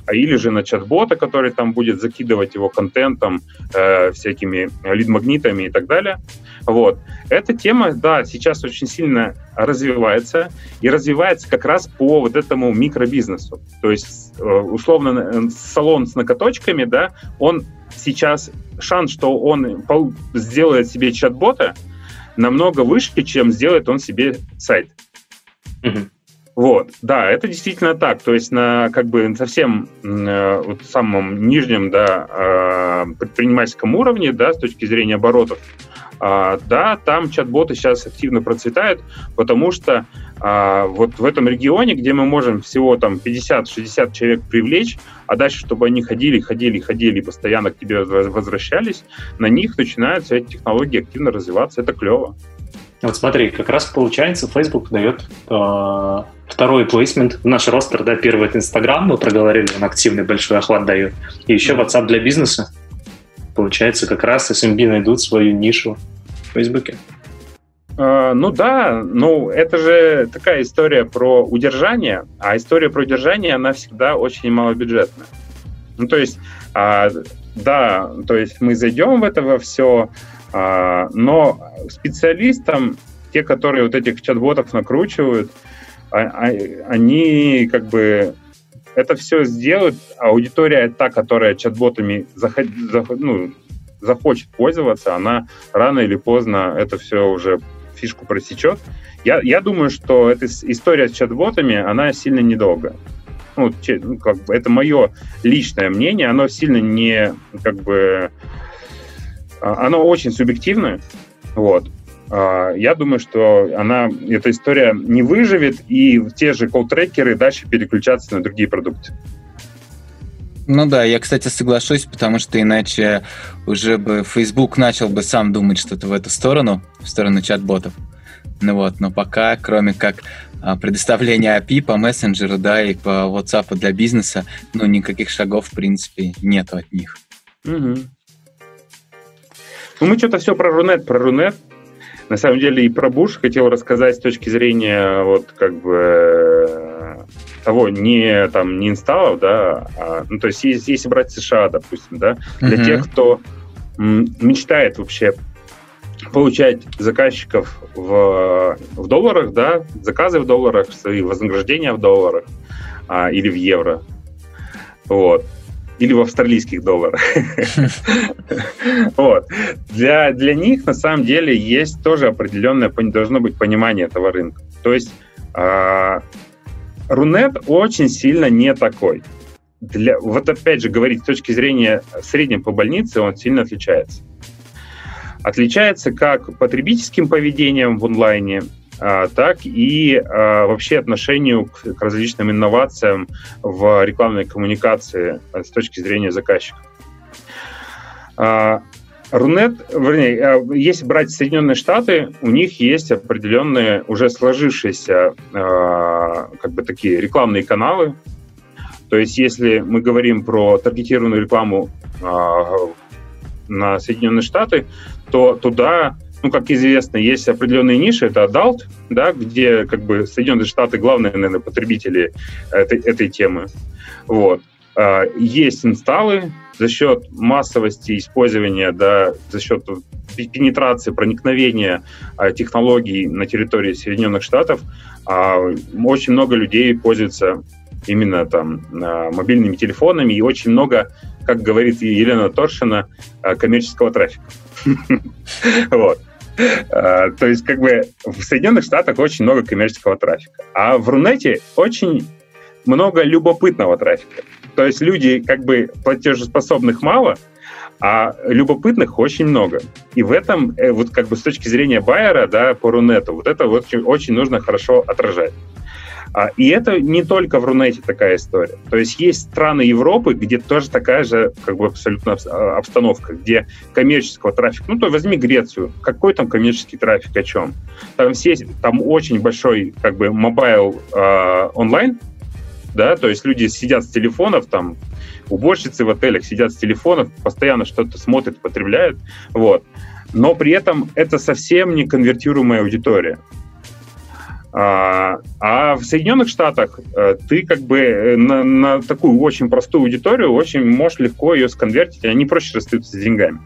а или же на чат-бота, который там будет закидывать его контентом, э, всякими лид-магнитами и так далее. Вот. Эта тема, да, сейчас очень сильно развивается, и развивается как раз по вот этому микробизнесу. То есть, э, условно, э, салон с ноготочками, да, он сейчас, шанс, что он сделает себе чат-бота, намного выше, чем сделает он себе сайт. Mm-hmm. Вот, да, это действительно так. То есть на как бы совсем э, вот самом нижнем, да, э, предпринимательском уровне, да, с точки зрения оборотов, э, да, там чат-боты сейчас активно процветают, потому что э, вот в этом регионе, где мы можем всего там 50-60 человек привлечь, а дальше, чтобы они ходили, ходили, ходили, постоянно к тебе возвращались, на них начинают эти технологии активно развиваться. Это клево. Вот смотри, как раз получается, Facebook дает э, второй плейсмент в наш ростер, да, первый это Instagram, мы проговорили, он активный большой охват дает, и еще WhatsApp для бизнеса. Получается, как раз SMB найдут свою нишу в Фейсбуке. Uh, ну да, ну это же такая история про удержание, а история про удержание, она всегда очень малобюджетная. Ну то есть, uh, да, то есть мы зайдем в это во все, uh, но специалистам, те, которые вот этих чат-ботов накручивают, а, а, они как бы это все сделают, аудитория та, которая чат-ботами заход, заход, ну, захочет пользоваться, она рано или поздно это все уже фишку просечет. Я, я думаю, что эта история с чат-ботами, она сильно недолго. Ну, ну, как бы, это мое личное мнение, оно сильно не, как бы, а, оно очень субъективное, вот. А, я думаю, что она, эта история не выживет, и те же колл-трекеры дальше переключатся на другие продукты. Ну да, я, кстати, соглашусь, потому что иначе уже бы Facebook начал бы сам думать что-то в эту сторону, в сторону чат-ботов. Ну вот, но пока, кроме как а, предоставления API по мессенджеру, да, и по WhatsApp для бизнеса, ну, никаких шагов, в принципе, нету от них. Угу. Ну, мы что-то все про Рунет, про Рунет. На самом деле и про Буш хотел рассказать с точки зрения вот как бы того не там не инсталлов, да, а, ну то есть если, если брать США, допустим, да, для uh-huh. тех, кто мечтает вообще получать заказчиков в, в долларах, да, заказы в долларах, свои вознаграждения в долларах а, или в евро, вот или в австралийских долларах. Вот. Для, для них, на самом деле, есть тоже определенное, должно быть понимание этого рынка. То есть а, Рунет очень сильно не такой. Для, вот опять же говорить с точки зрения среднем по больнице, он сильно отличается. Отличается как потребительским поведением в онлайне, так и а, вообще отношению к, к различным инновациям в рекламной коммуникации а, с точки зрения заказчика. Рунет, вернее, если брать Соединенные Штаты, у них есть определенные уже сложившиеся как бы такие рекламные каналы. То есть, если мы говорим про таргетированную рекламу на Соединенные Штаты, то туда ну, как известно, есть определенные ниши, это adult, да, где как бы Соединенные Штаты главные, наверное, потребители этой, этой темы. Вот. А, есть инсталлы за счет массовости использования, да, за счет пенетрации, проникновения а, технологий на территории Соединенных Штатов. А, очень много людей пользуются именно там мобильными телефонами и очень много, как говорит Елена Торшина, коммерческого трафика. Вот. А, то есть, как бы в Соединенных Штатах очень много коммерческого трафика, а в Рунете очень много любопытного трафика. То есть люди как бы платежеспособных мало, а любопытных очень много. И в этом, э, вот как бы с точки зрения байера, да, по Рунету, вот это вот очень, очень нужно хорошо отражать. А, и это не только в Рунете такая история. То есть есть страны Европы, где тоже такая же как бы абсолютно а, обстановка, где коммерческого трафика, ну то возьми Грецию, какой там коммерческий трафик, о чем? Там все, там очень большой как бы mobile э, онлайн, да, то есть люди сидят с телефонов, там уборщицы в отелях сидят с телефонов, постоянно что-то смотрят, потребляют, вот. Но при этом это совсем не конвертируемая аудитория. А, а в Соединенных Штатах э, ты как бы э, на, на такую очень простую аудиторию очень можешь легко ее сконвертить, и они проще расстаются с деньгами.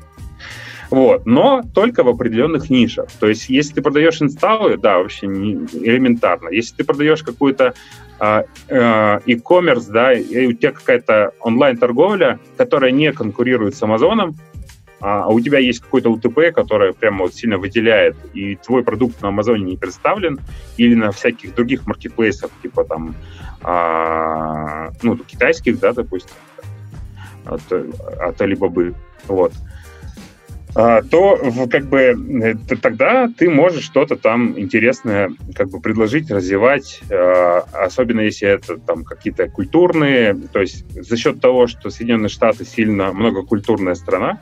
Вот. Но только в определенных нишах. То есть, если ты продаешь инсталлы, да, вообще не, элементарно. Если ты продаешь какую-то а, э, e-commerce, да, и у тебя какая-то онлайн-торговля, которая не конкурирует с Амазоном, а, а у тебя есть какой-то УТП, который прямо вот сильно выделяет, и твой продукт на Амазоне не представлен, или на всяких других маркетплейсах, типа там, а, ну, китайских, да, допустим, от, от Alibaba, вот, а, то как бы тогда ты можешь что-то там интересное как бы предложить, развивать, а, особенно если это там какие-то культурные, то есть за счет того, что Соединенные Штаты сильно многокультурная страна,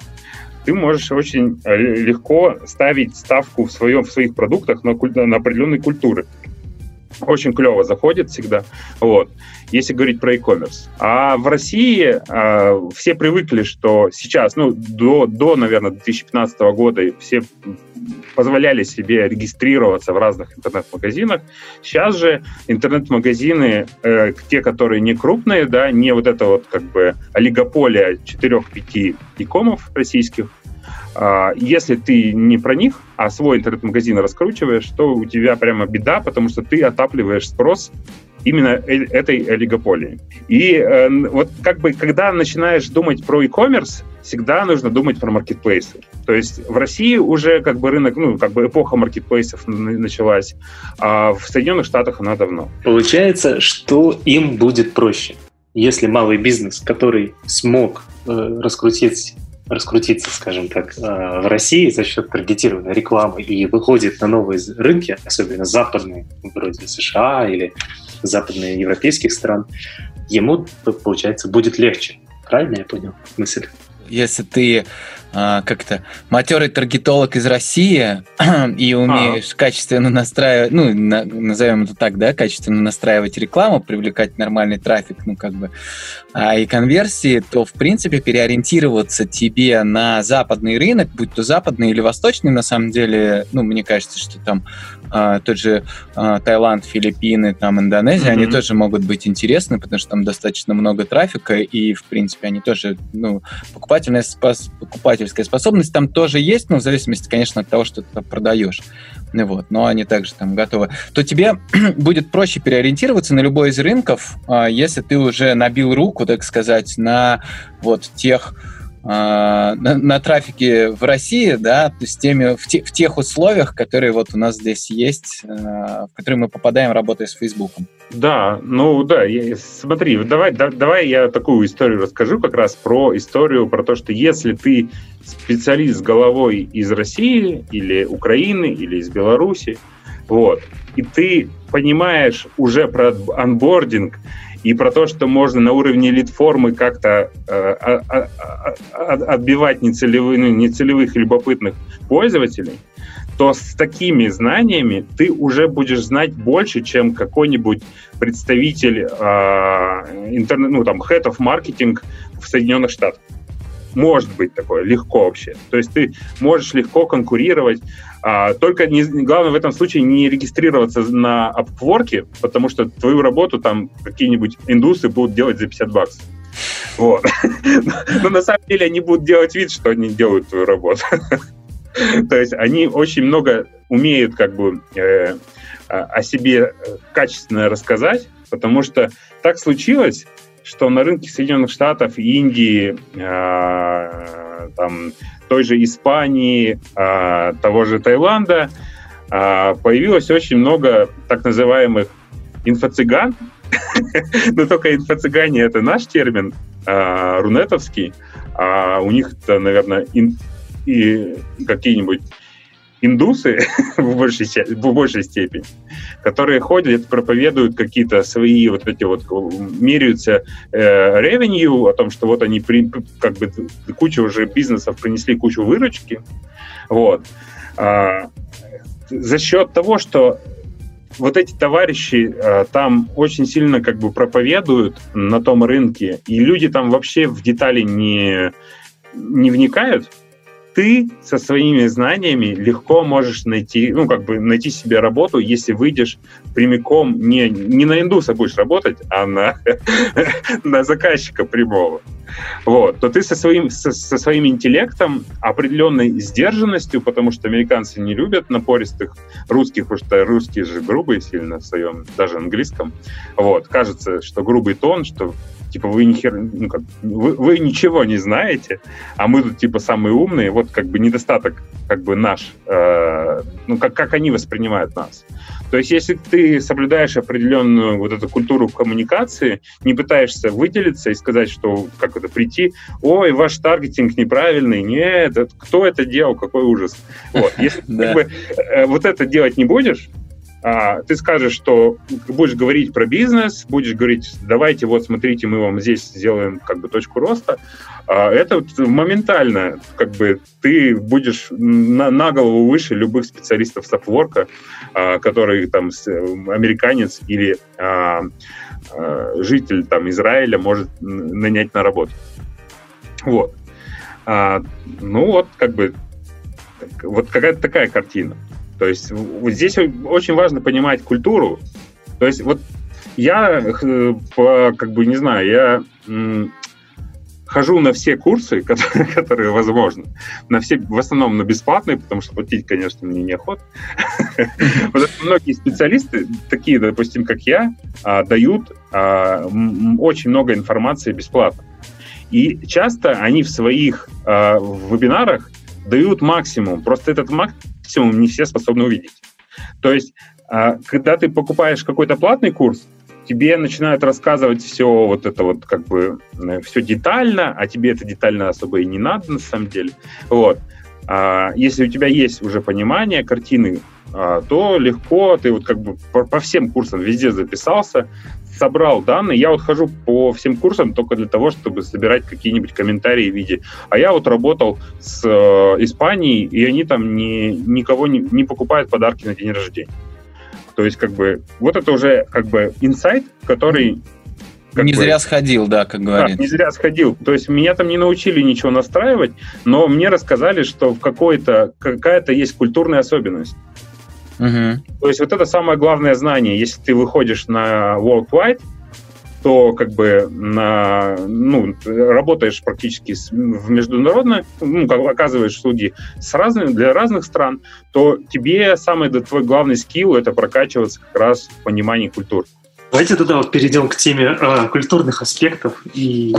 ты можешь очень э, легко ставить ставку в, своем, в своих продуктах на, на определенные культуры очень клево заходит всегда, вот, если говорить про e-commerce. А в России э, все привыкли, что сейчас, ну, до, до, наверное, 2015 года все позволяли себе регистрироваться в разных интернет-магазинах. Сейчас же интернет-магазины, э, те, которые не крупные, да, не вот это вот как бы олигополия 4-5 икомов российских, а, если ты не про них, а свой интернет-магазин раскручиваешь, то у тебя прямо беда, потому что ты отапливаешь спрос именно э, этой олигополии. И э, вот как бы, когда начинаешь думать про e-commerce, всегда нужно думать про маркетплейсы. То есть в России уже как бы рынок, ну, как бы эпоха маркетплейсов началась, а в Соединенных Штатах она давно. Получается, что им будет проще, если малый бизнес, который смог э, раскрутить раскрутиться, скажем так, э, в России за счет таргетированной рекламы и выходит на новые рынки, особенно западные, вроде США или западные европейских стран, ему, получается, будет легче. Правильно я понял мысль? Если ты а, как-то матерый таргетолог из России и умеешь а. качественно настраивать, ну, на, назовем это так, да, качественно настраивать рекламу, привлекать нормальный трафик, ну, как бы, а, и конверсии, то, в принципе, переориентироваться тебе на западный рынок, будь то западный или восточный, на самом деле, ну, мне кажется, что там а, тот же а, Таиланд, Филиппины, там, Индонезия, mm-hmm. они тоже могут быть интересны, потому что там достаточно много трафика, и, в принципе, они тоже, ну, покупательная покупатель покупательская способность там тоже есть, но в зависимости, конечно, от того, что ты продаешь. Ну вот, но они также там готовы. То тебе будет проще переориентироваться на любой из рынков, а, если ты уже набил руку, так сказать, на вот тех на, на трафике в России, да, то есть теми, в, те, в тех условиях, которые вот у нас здесь есть, а, в которые мы попадаем, работая с Фейсбуком. Да, ну да, смотри, давай, да, давай я такую историю расскажу как раз про историю, про то, что если ты специалист с головой из России или Украины или из Беларуси, вот, и ты понимаешь уже про анбординг, и про то, что можно на уровне лид-формы как-то э, а, а, а, отбивать нецелевых, ну, нецелевых любопытных пользователей, то с такими знаниями ты уже будешь знать больше, чем какой-нибудь представитель э, интернет, ну там head of marketing в Соединенных Штатах. Может быть такое, легко вообще. То есть ты можешь легко конкурировать. А, только не, главное в этом случае не регистрироваться на Upwork, потому что твою работу там какие-нибудь индусы будут делать за 50 баксов. Вот. Но на самом деле они будут делать вид, что они делают твою работу. То есть они очень много умеют как бы э, о себе качественно рассказать, потому что так случилось, что на рынке Соединенных Штатов, Индии, э, там, той же Испании, э, того же Таиланда э, появилось очень много так называемых инфо-цыган. Но только инфо-цыгане — это наш термин, э, рунетовский, а у них-то, наверное, и какие-нибудь индусы в большей, в большей степени, которые ходят, проповедуют какие-то свои вот эти вот, меряются э, revenue, о том, что вот они при, как бы куча уже бизнесов принесли кучу выручки, вот. А, за счет того, что вот эти товарищи а, там очень сильно как бы проповедуют на том рынке, и люди там вообще в детали не, не вникают, ты со своими знаниями легко можешь найти, ну, как бы найти себе работу, если выйдешь прямиком не, не на индуса будешь работать, а на, на заказчика прямого. Вот, то ты со своим, со, со своим интеллектом, определенной сдержанностью, потому что американцы не любят напористых русских, потому что русские же грубые сильно в своем, даже английском. Вот, кажется, что грубый тон, что типа вы ни хер, ну, как, вы, вы ничего не знаете, а мы тут типа самые умные, вот как бы недостаток как бы наш, э, ну как, как они воспринимают нас. То есть если ты соблюдаешь определенную вот эту культуру коммуникации, не пытаешься выделиться и сказать, что как это прийти, ой, ваш таргетинг неправильный, нет, кто это делал, какой ужас. Вот, если э, вот это делать не будешь, а, ты скажешь, что будешь говорить про бизнес, будешь говорить, давайте, вот смотрите, мы вам здесь сделаем как бы точку роста, а, это моментально, как бы ты будешь на, на голову выше любых специалистов с а, который там американец или а, а, житель там Израиля может нанять на работу. Вот. А, ну вот, как бы, вот какая-то такая картина. То есть здесь очень важно понимать культуру. То есть вот я, как бы, не знаю, я хожу на все курсы, которые, которые возможны. На все, в основном на бесплатные, потому что платить, конечно, мне неохота. Многие специалисты, такие, допустим, как я, а, дают а, очень много информации бесплатно. И часто они в своих а, вебинарах дают максимум. Просто этот максимум максимум не все способны увидеть. То есть, а, когда ты покупаешь какой-то платный курс, тебе начинают рассказывать все вот это вот как бы э, все детально, а тебе это детально особо и не надо на самом деле. Вот. А если у тебя есть уже понимание картины, а, то легко ты вот как бы по, по всем курсам везде записался, собрал данные. Я вот хожу по всем курсам только для того, чтобы собирать какие-нибудь комментарии в виде. А я вот работал с э, Испанией, и они там не, никого не, не покупают подарки на день рождения. То есть, как бы, вот это уже как бы инсайт, который как не бы, зря сходил, да, как говорится. Да, не зря сходил. То есть меня там не научили ничего настраивать, но мне рассказали, что в какой-то какая-то есть культурная особенность. Угу. То есть вот это самое главное знание. Если ты выходишь на worldwide, то как бы на, ну, работаешь практически с, в международной, ну, оказываешь услуги с разными, для разных стран, то тебе самый да, твой главный скилл — это прокачиваться как раз в понимании культур. Давайте тогда вот перейдем к теме э, культурных аспектов и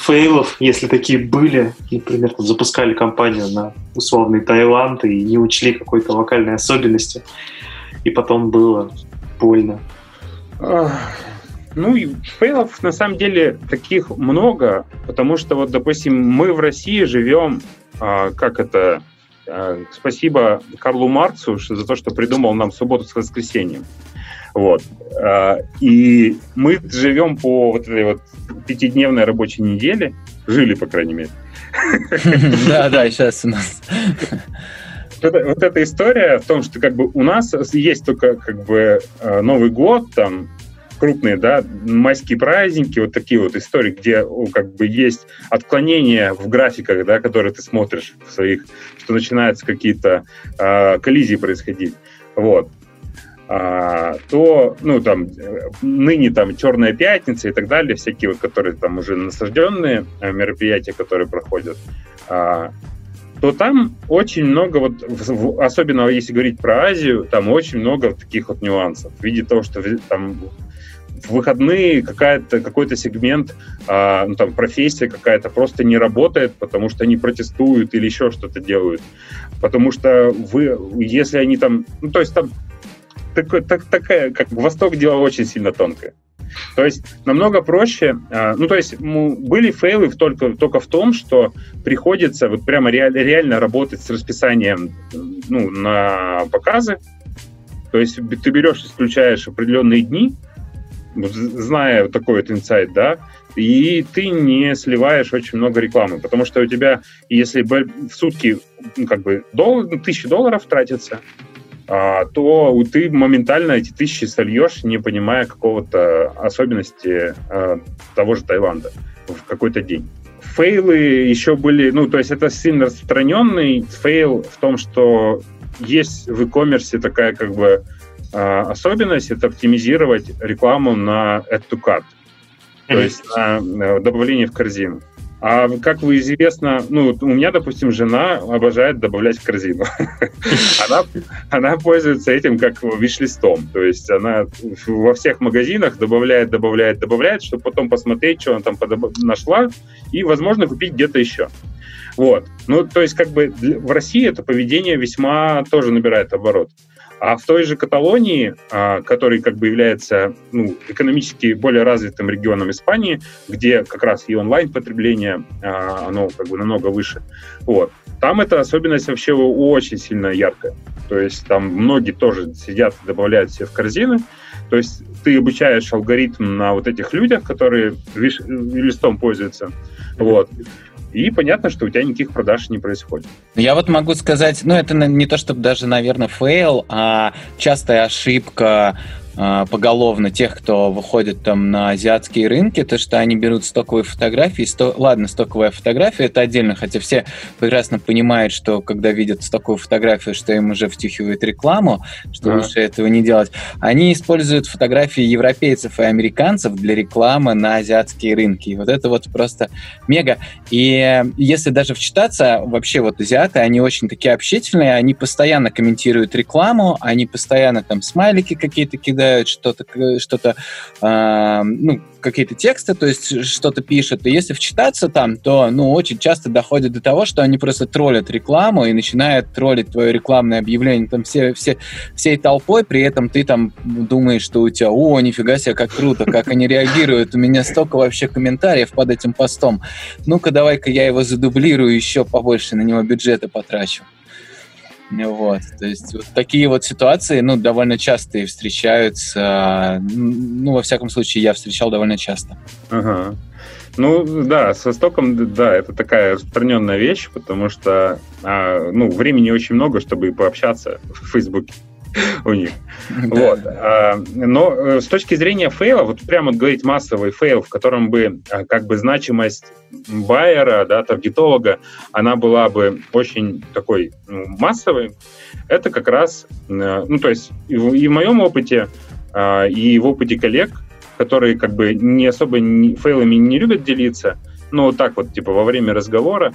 фейлов, если такие были. Например, там, запускали компанию на условный Таиланд и не учли какой-то локальной особенности, и потом было больно. Ну, фейлов на самом деле таких много, потому что вот, допустим, мы в России живем, э, как это, э, спасибо Карлу Марцу за то, что придумал нам субботу с воскресеньем. Вот. А, и мы живем по вот этой вот пятидневной рабочей неделе, жили, по крайней мере. Да, да, сейчас у нас. Вот, вот эта история в том, что как бы у нас есть только как бы а, Новый год, там крупные, да, майские праздники, вот такие вот истории, где как бы есть отклонения в графиках, да, которые ты смотришь в своих, что начинаются какие-то э, коллизии происходить. Вот. А, то, ну, там, ныне там Черная пятница и так далее, всякие вот, которые там уже насажденные э, мероприятия, которые проходят, а, то там очень много, вот, особенно если говорить про Азию, там очень много таких вот нюансов в виде того, что там в выходные какая-то, какой-то сегмент, а, ну, там, профессия какая-то просто не работает, потому что они протестуют или еще что-то делают. Потому что вы, если они там, ну, то есть там такой, так, такая, как Восток дело очень сильно тонкое. То есть намного проще, а, ну то есть были фейлы только, только в том, что приходится вот прямо реаль, реально работать с расписанием ну, на показы. То есть ты берешь, исключаешь определенные дни, зная такой вот инсайт, да, и ты не сливаешь очень много рекламы, потому что у тебя, если в сутки ну, как бы доллар, тысячи долларов тратится, то ты моментально эти тысячи сольешь, не понимая какого-то особенности а, того же Таиланда в какой-то день. фейлы еще были, ну, то есть это сильно распространенный фейл в том, что есть в e-commerce такая как бы а, особенность, это оптимизировать рекламу на add to cart, то есть на добавление в корзину. А как вы известно, ну, у меня, допустим, жена обожает добавлять в корзину. она, она пользуется этим как виш-листом. То есть она во всех магазинах добавляет, добавляет, добавляет, чтобы потом посмотреть, что она там нашла, и, возможно, купить где-то еще. Вот. Ну, то есть, как бы в России это поведение весьма тоже набирает оборот. А в той же Каталонии, а, который как бы является ну, экономически более развитым регионом Испании, где как раз и онлайн-потребление, а, оно как бы намного выше, вот, там эта особенность вообще очень сильно яркая. То есть там многие тоже сидят добавляют себе в корзины. То есть ты обучаешь алгоритм на вот этих людях, которые листом пользуются. Вот. И понятно, что у тебя никаких продаж не происходит. Я вот могу сказать, ну это не то чтобы даже, наверное, фейл, а частая ошибка поголовно тех, кто выходит там на азиатские рынки, то что они берут стоковые фотографии. Сто... Ладно, стоковая фотография это отдельно, хотя все прекрасно понимают, что когда видят стоковую фотографию, что им уже втюхивают рекламу, что да. лучше этого не делать. Они используют фотографии европейцев и американцев для рекламы на азиатские рынки. И вот это вот просто мега. И если даже вчитаться, вообще вот азиаты, они очень такие общительные, они постоянно комментируют рекламу, они постоянно там смайлики какие-то кидают, кидают что-то, что-то, э, ну, какие-то тексты, то есть что-то пишут. И если вчитаться там, то, ну, очень часто доходит до того, что они просто троллят рекламу и начинают троллить твое рекламное объявление там все, все, всей толпой, при этом ты там думаешь, что у тебя, о, нифига себе, как круто, как они реагируют, у меня столько вообще комментариев под этим постом. Ну-ка, давай-ка я его задублирую, еще побольше на него бюджета потрачу. Вот, то есть вот такие вот ситуации, ну, довольно часто встречаются. Ну, во всяком случае, я встречал довольно часто. Ага. Ну, да, с Востоком, да, это такая распространенная вещь, потому что, а, ну, времени очень много, чтобы пообщаться в Фейсбуке. у них. Вот. А, но э, с точки зрения фейла, вот прямо говорить массовый фейл, в котором бы а, как бы значимость байера, да, таргетолога, она была бы очень такой ну, массовой, это как раз, э, ну, то есть и в, и в моем опыте, а, и в опыте коллег, которые как бы не особо фейлами не любят делиться, но вот так вот, типа, во время разговора,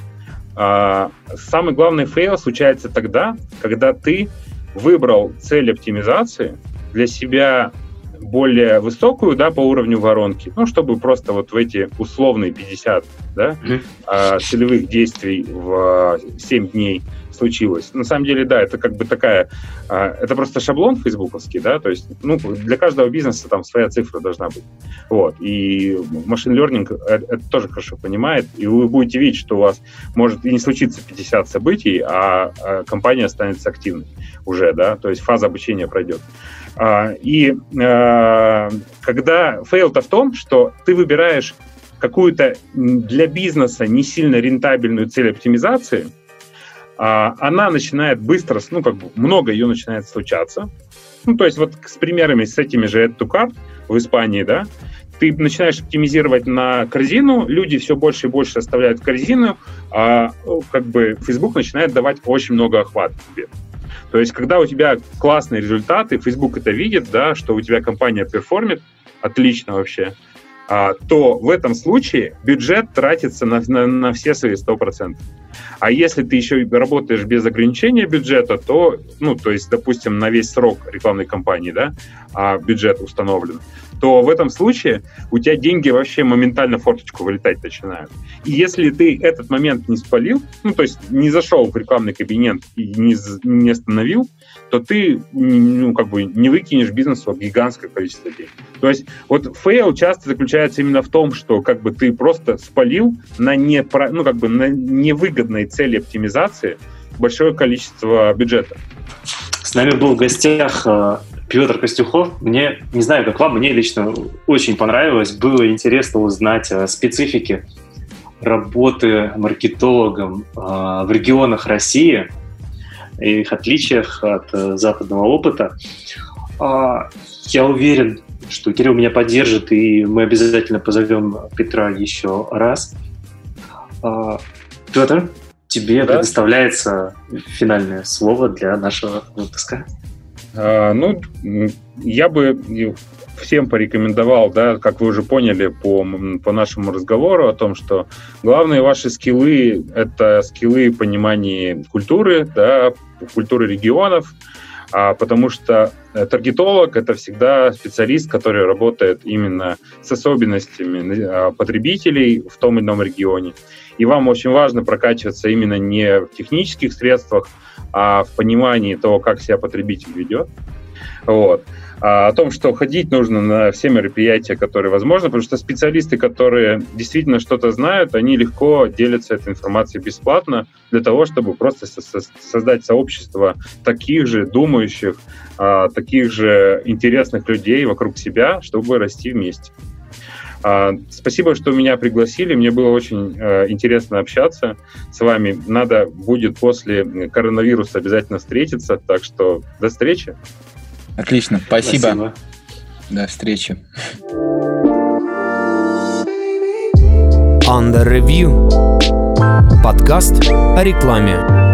самый главный фейл случается тогда, когда ты выбрал цель оптимизации для себя более высокую, да, по уровню воронки, ну, чтобы просто вот в эти условные 50, да, mm-hmm. целевых действий в 7 дней случилось. На самом деле, да, это как бы такая, а, это просто шаблон фейсбуковский, да, то есть, ну, для каждого бизнеса там своя цифра должна быть. Вот, и машин learning это, это тоже хорошо понимает, и вы будете видеть, что у вас может и не случиться 50 событий, а, а компания останется активной уже, да, то есть фаза обучения пройдет. А, и когда фейл-то в том, что ты выбираешь какую-то для бизнеса не сильно рентабельную цель оптимизации – она начинает быстро, ну, как бы много ее начинает случаться. Ну, то есть вот с примерами, с этими же Add to Cart в Испании, да, ты начинаешь оптимизировать на корзину, люди все больше и больше оставляют корзину, а как бы Facebook начинает давать очень много охвата тебе. То есть, когда у тебя классные результаты, Facebook это видит, да, что у тебя компания перформит, отлично вообще, а, то в этом случае бюджет тратится на, на, на все свои 100%. А если ты еще работаешь без ограничения бюджета, то, ну, то есть, допустим, на весь срок рекламной кампании, да, а бюджет установлен, то в этом случае у тебя деньги вообще моментально в форточку вылетать начинают. И если ты этот момент не спалил, ну, то есть не зашел в рекламный кабинет и не, не остановил, то ты, ну, как бы не выкинешь бизнесу гигантское количество денег. То есть вот фейл часто заключается именно в том, что как бы ты просто спалил на, не, ну, как бы на невыгодной цели оптимизации большое количество бюджета. С нами был в гостях э, Петр Костюхов. Мне, не знаю, как вам, мне лично очень понравилось. Было интересно узнать о специфике работы маркетологом э, в регионах России и их отличиях от э, западного опыта. А, я уверен, что Кирилл меня поддержит, и мы обязательно позовем Петра еще раз. А, Петр, тебе да? предоставляется финальное слово для нашего выпуска. А, ну, я бы всем порекомендовал, да, как вы уже поняли по, по нашему разговору о том, что главные ваши скиллы — это скиллы понимания культуры, да, культуры регионов, а, потому что э, таргетолог — это всегда специалист, который работает именно с особенностями а, потребителей в том или ином регионе. И вам очень важно прокачиваться именно не в технических средствах, а в понимании того, как себя потребитель ведет. Вот. А о том, что ходить нужно на все мероприятия, которые возможно, потому что специалисты, которые действительно что-то знают, они легко делятся этой информацией бесплатно для того, чтобы просто создать сообщество таких же думающих, а, таких же интересных людей вокруг себя, чтобы расти вместе. А, спасибо, что меня пригласили. Мне было очень э, интересно общаться с вами. Надо будет после коронавируса обязательно встретиться. Так что до встречи. Отлично, спасибо. спасибо. До встречи. Under Review. Подкаст о рекламе.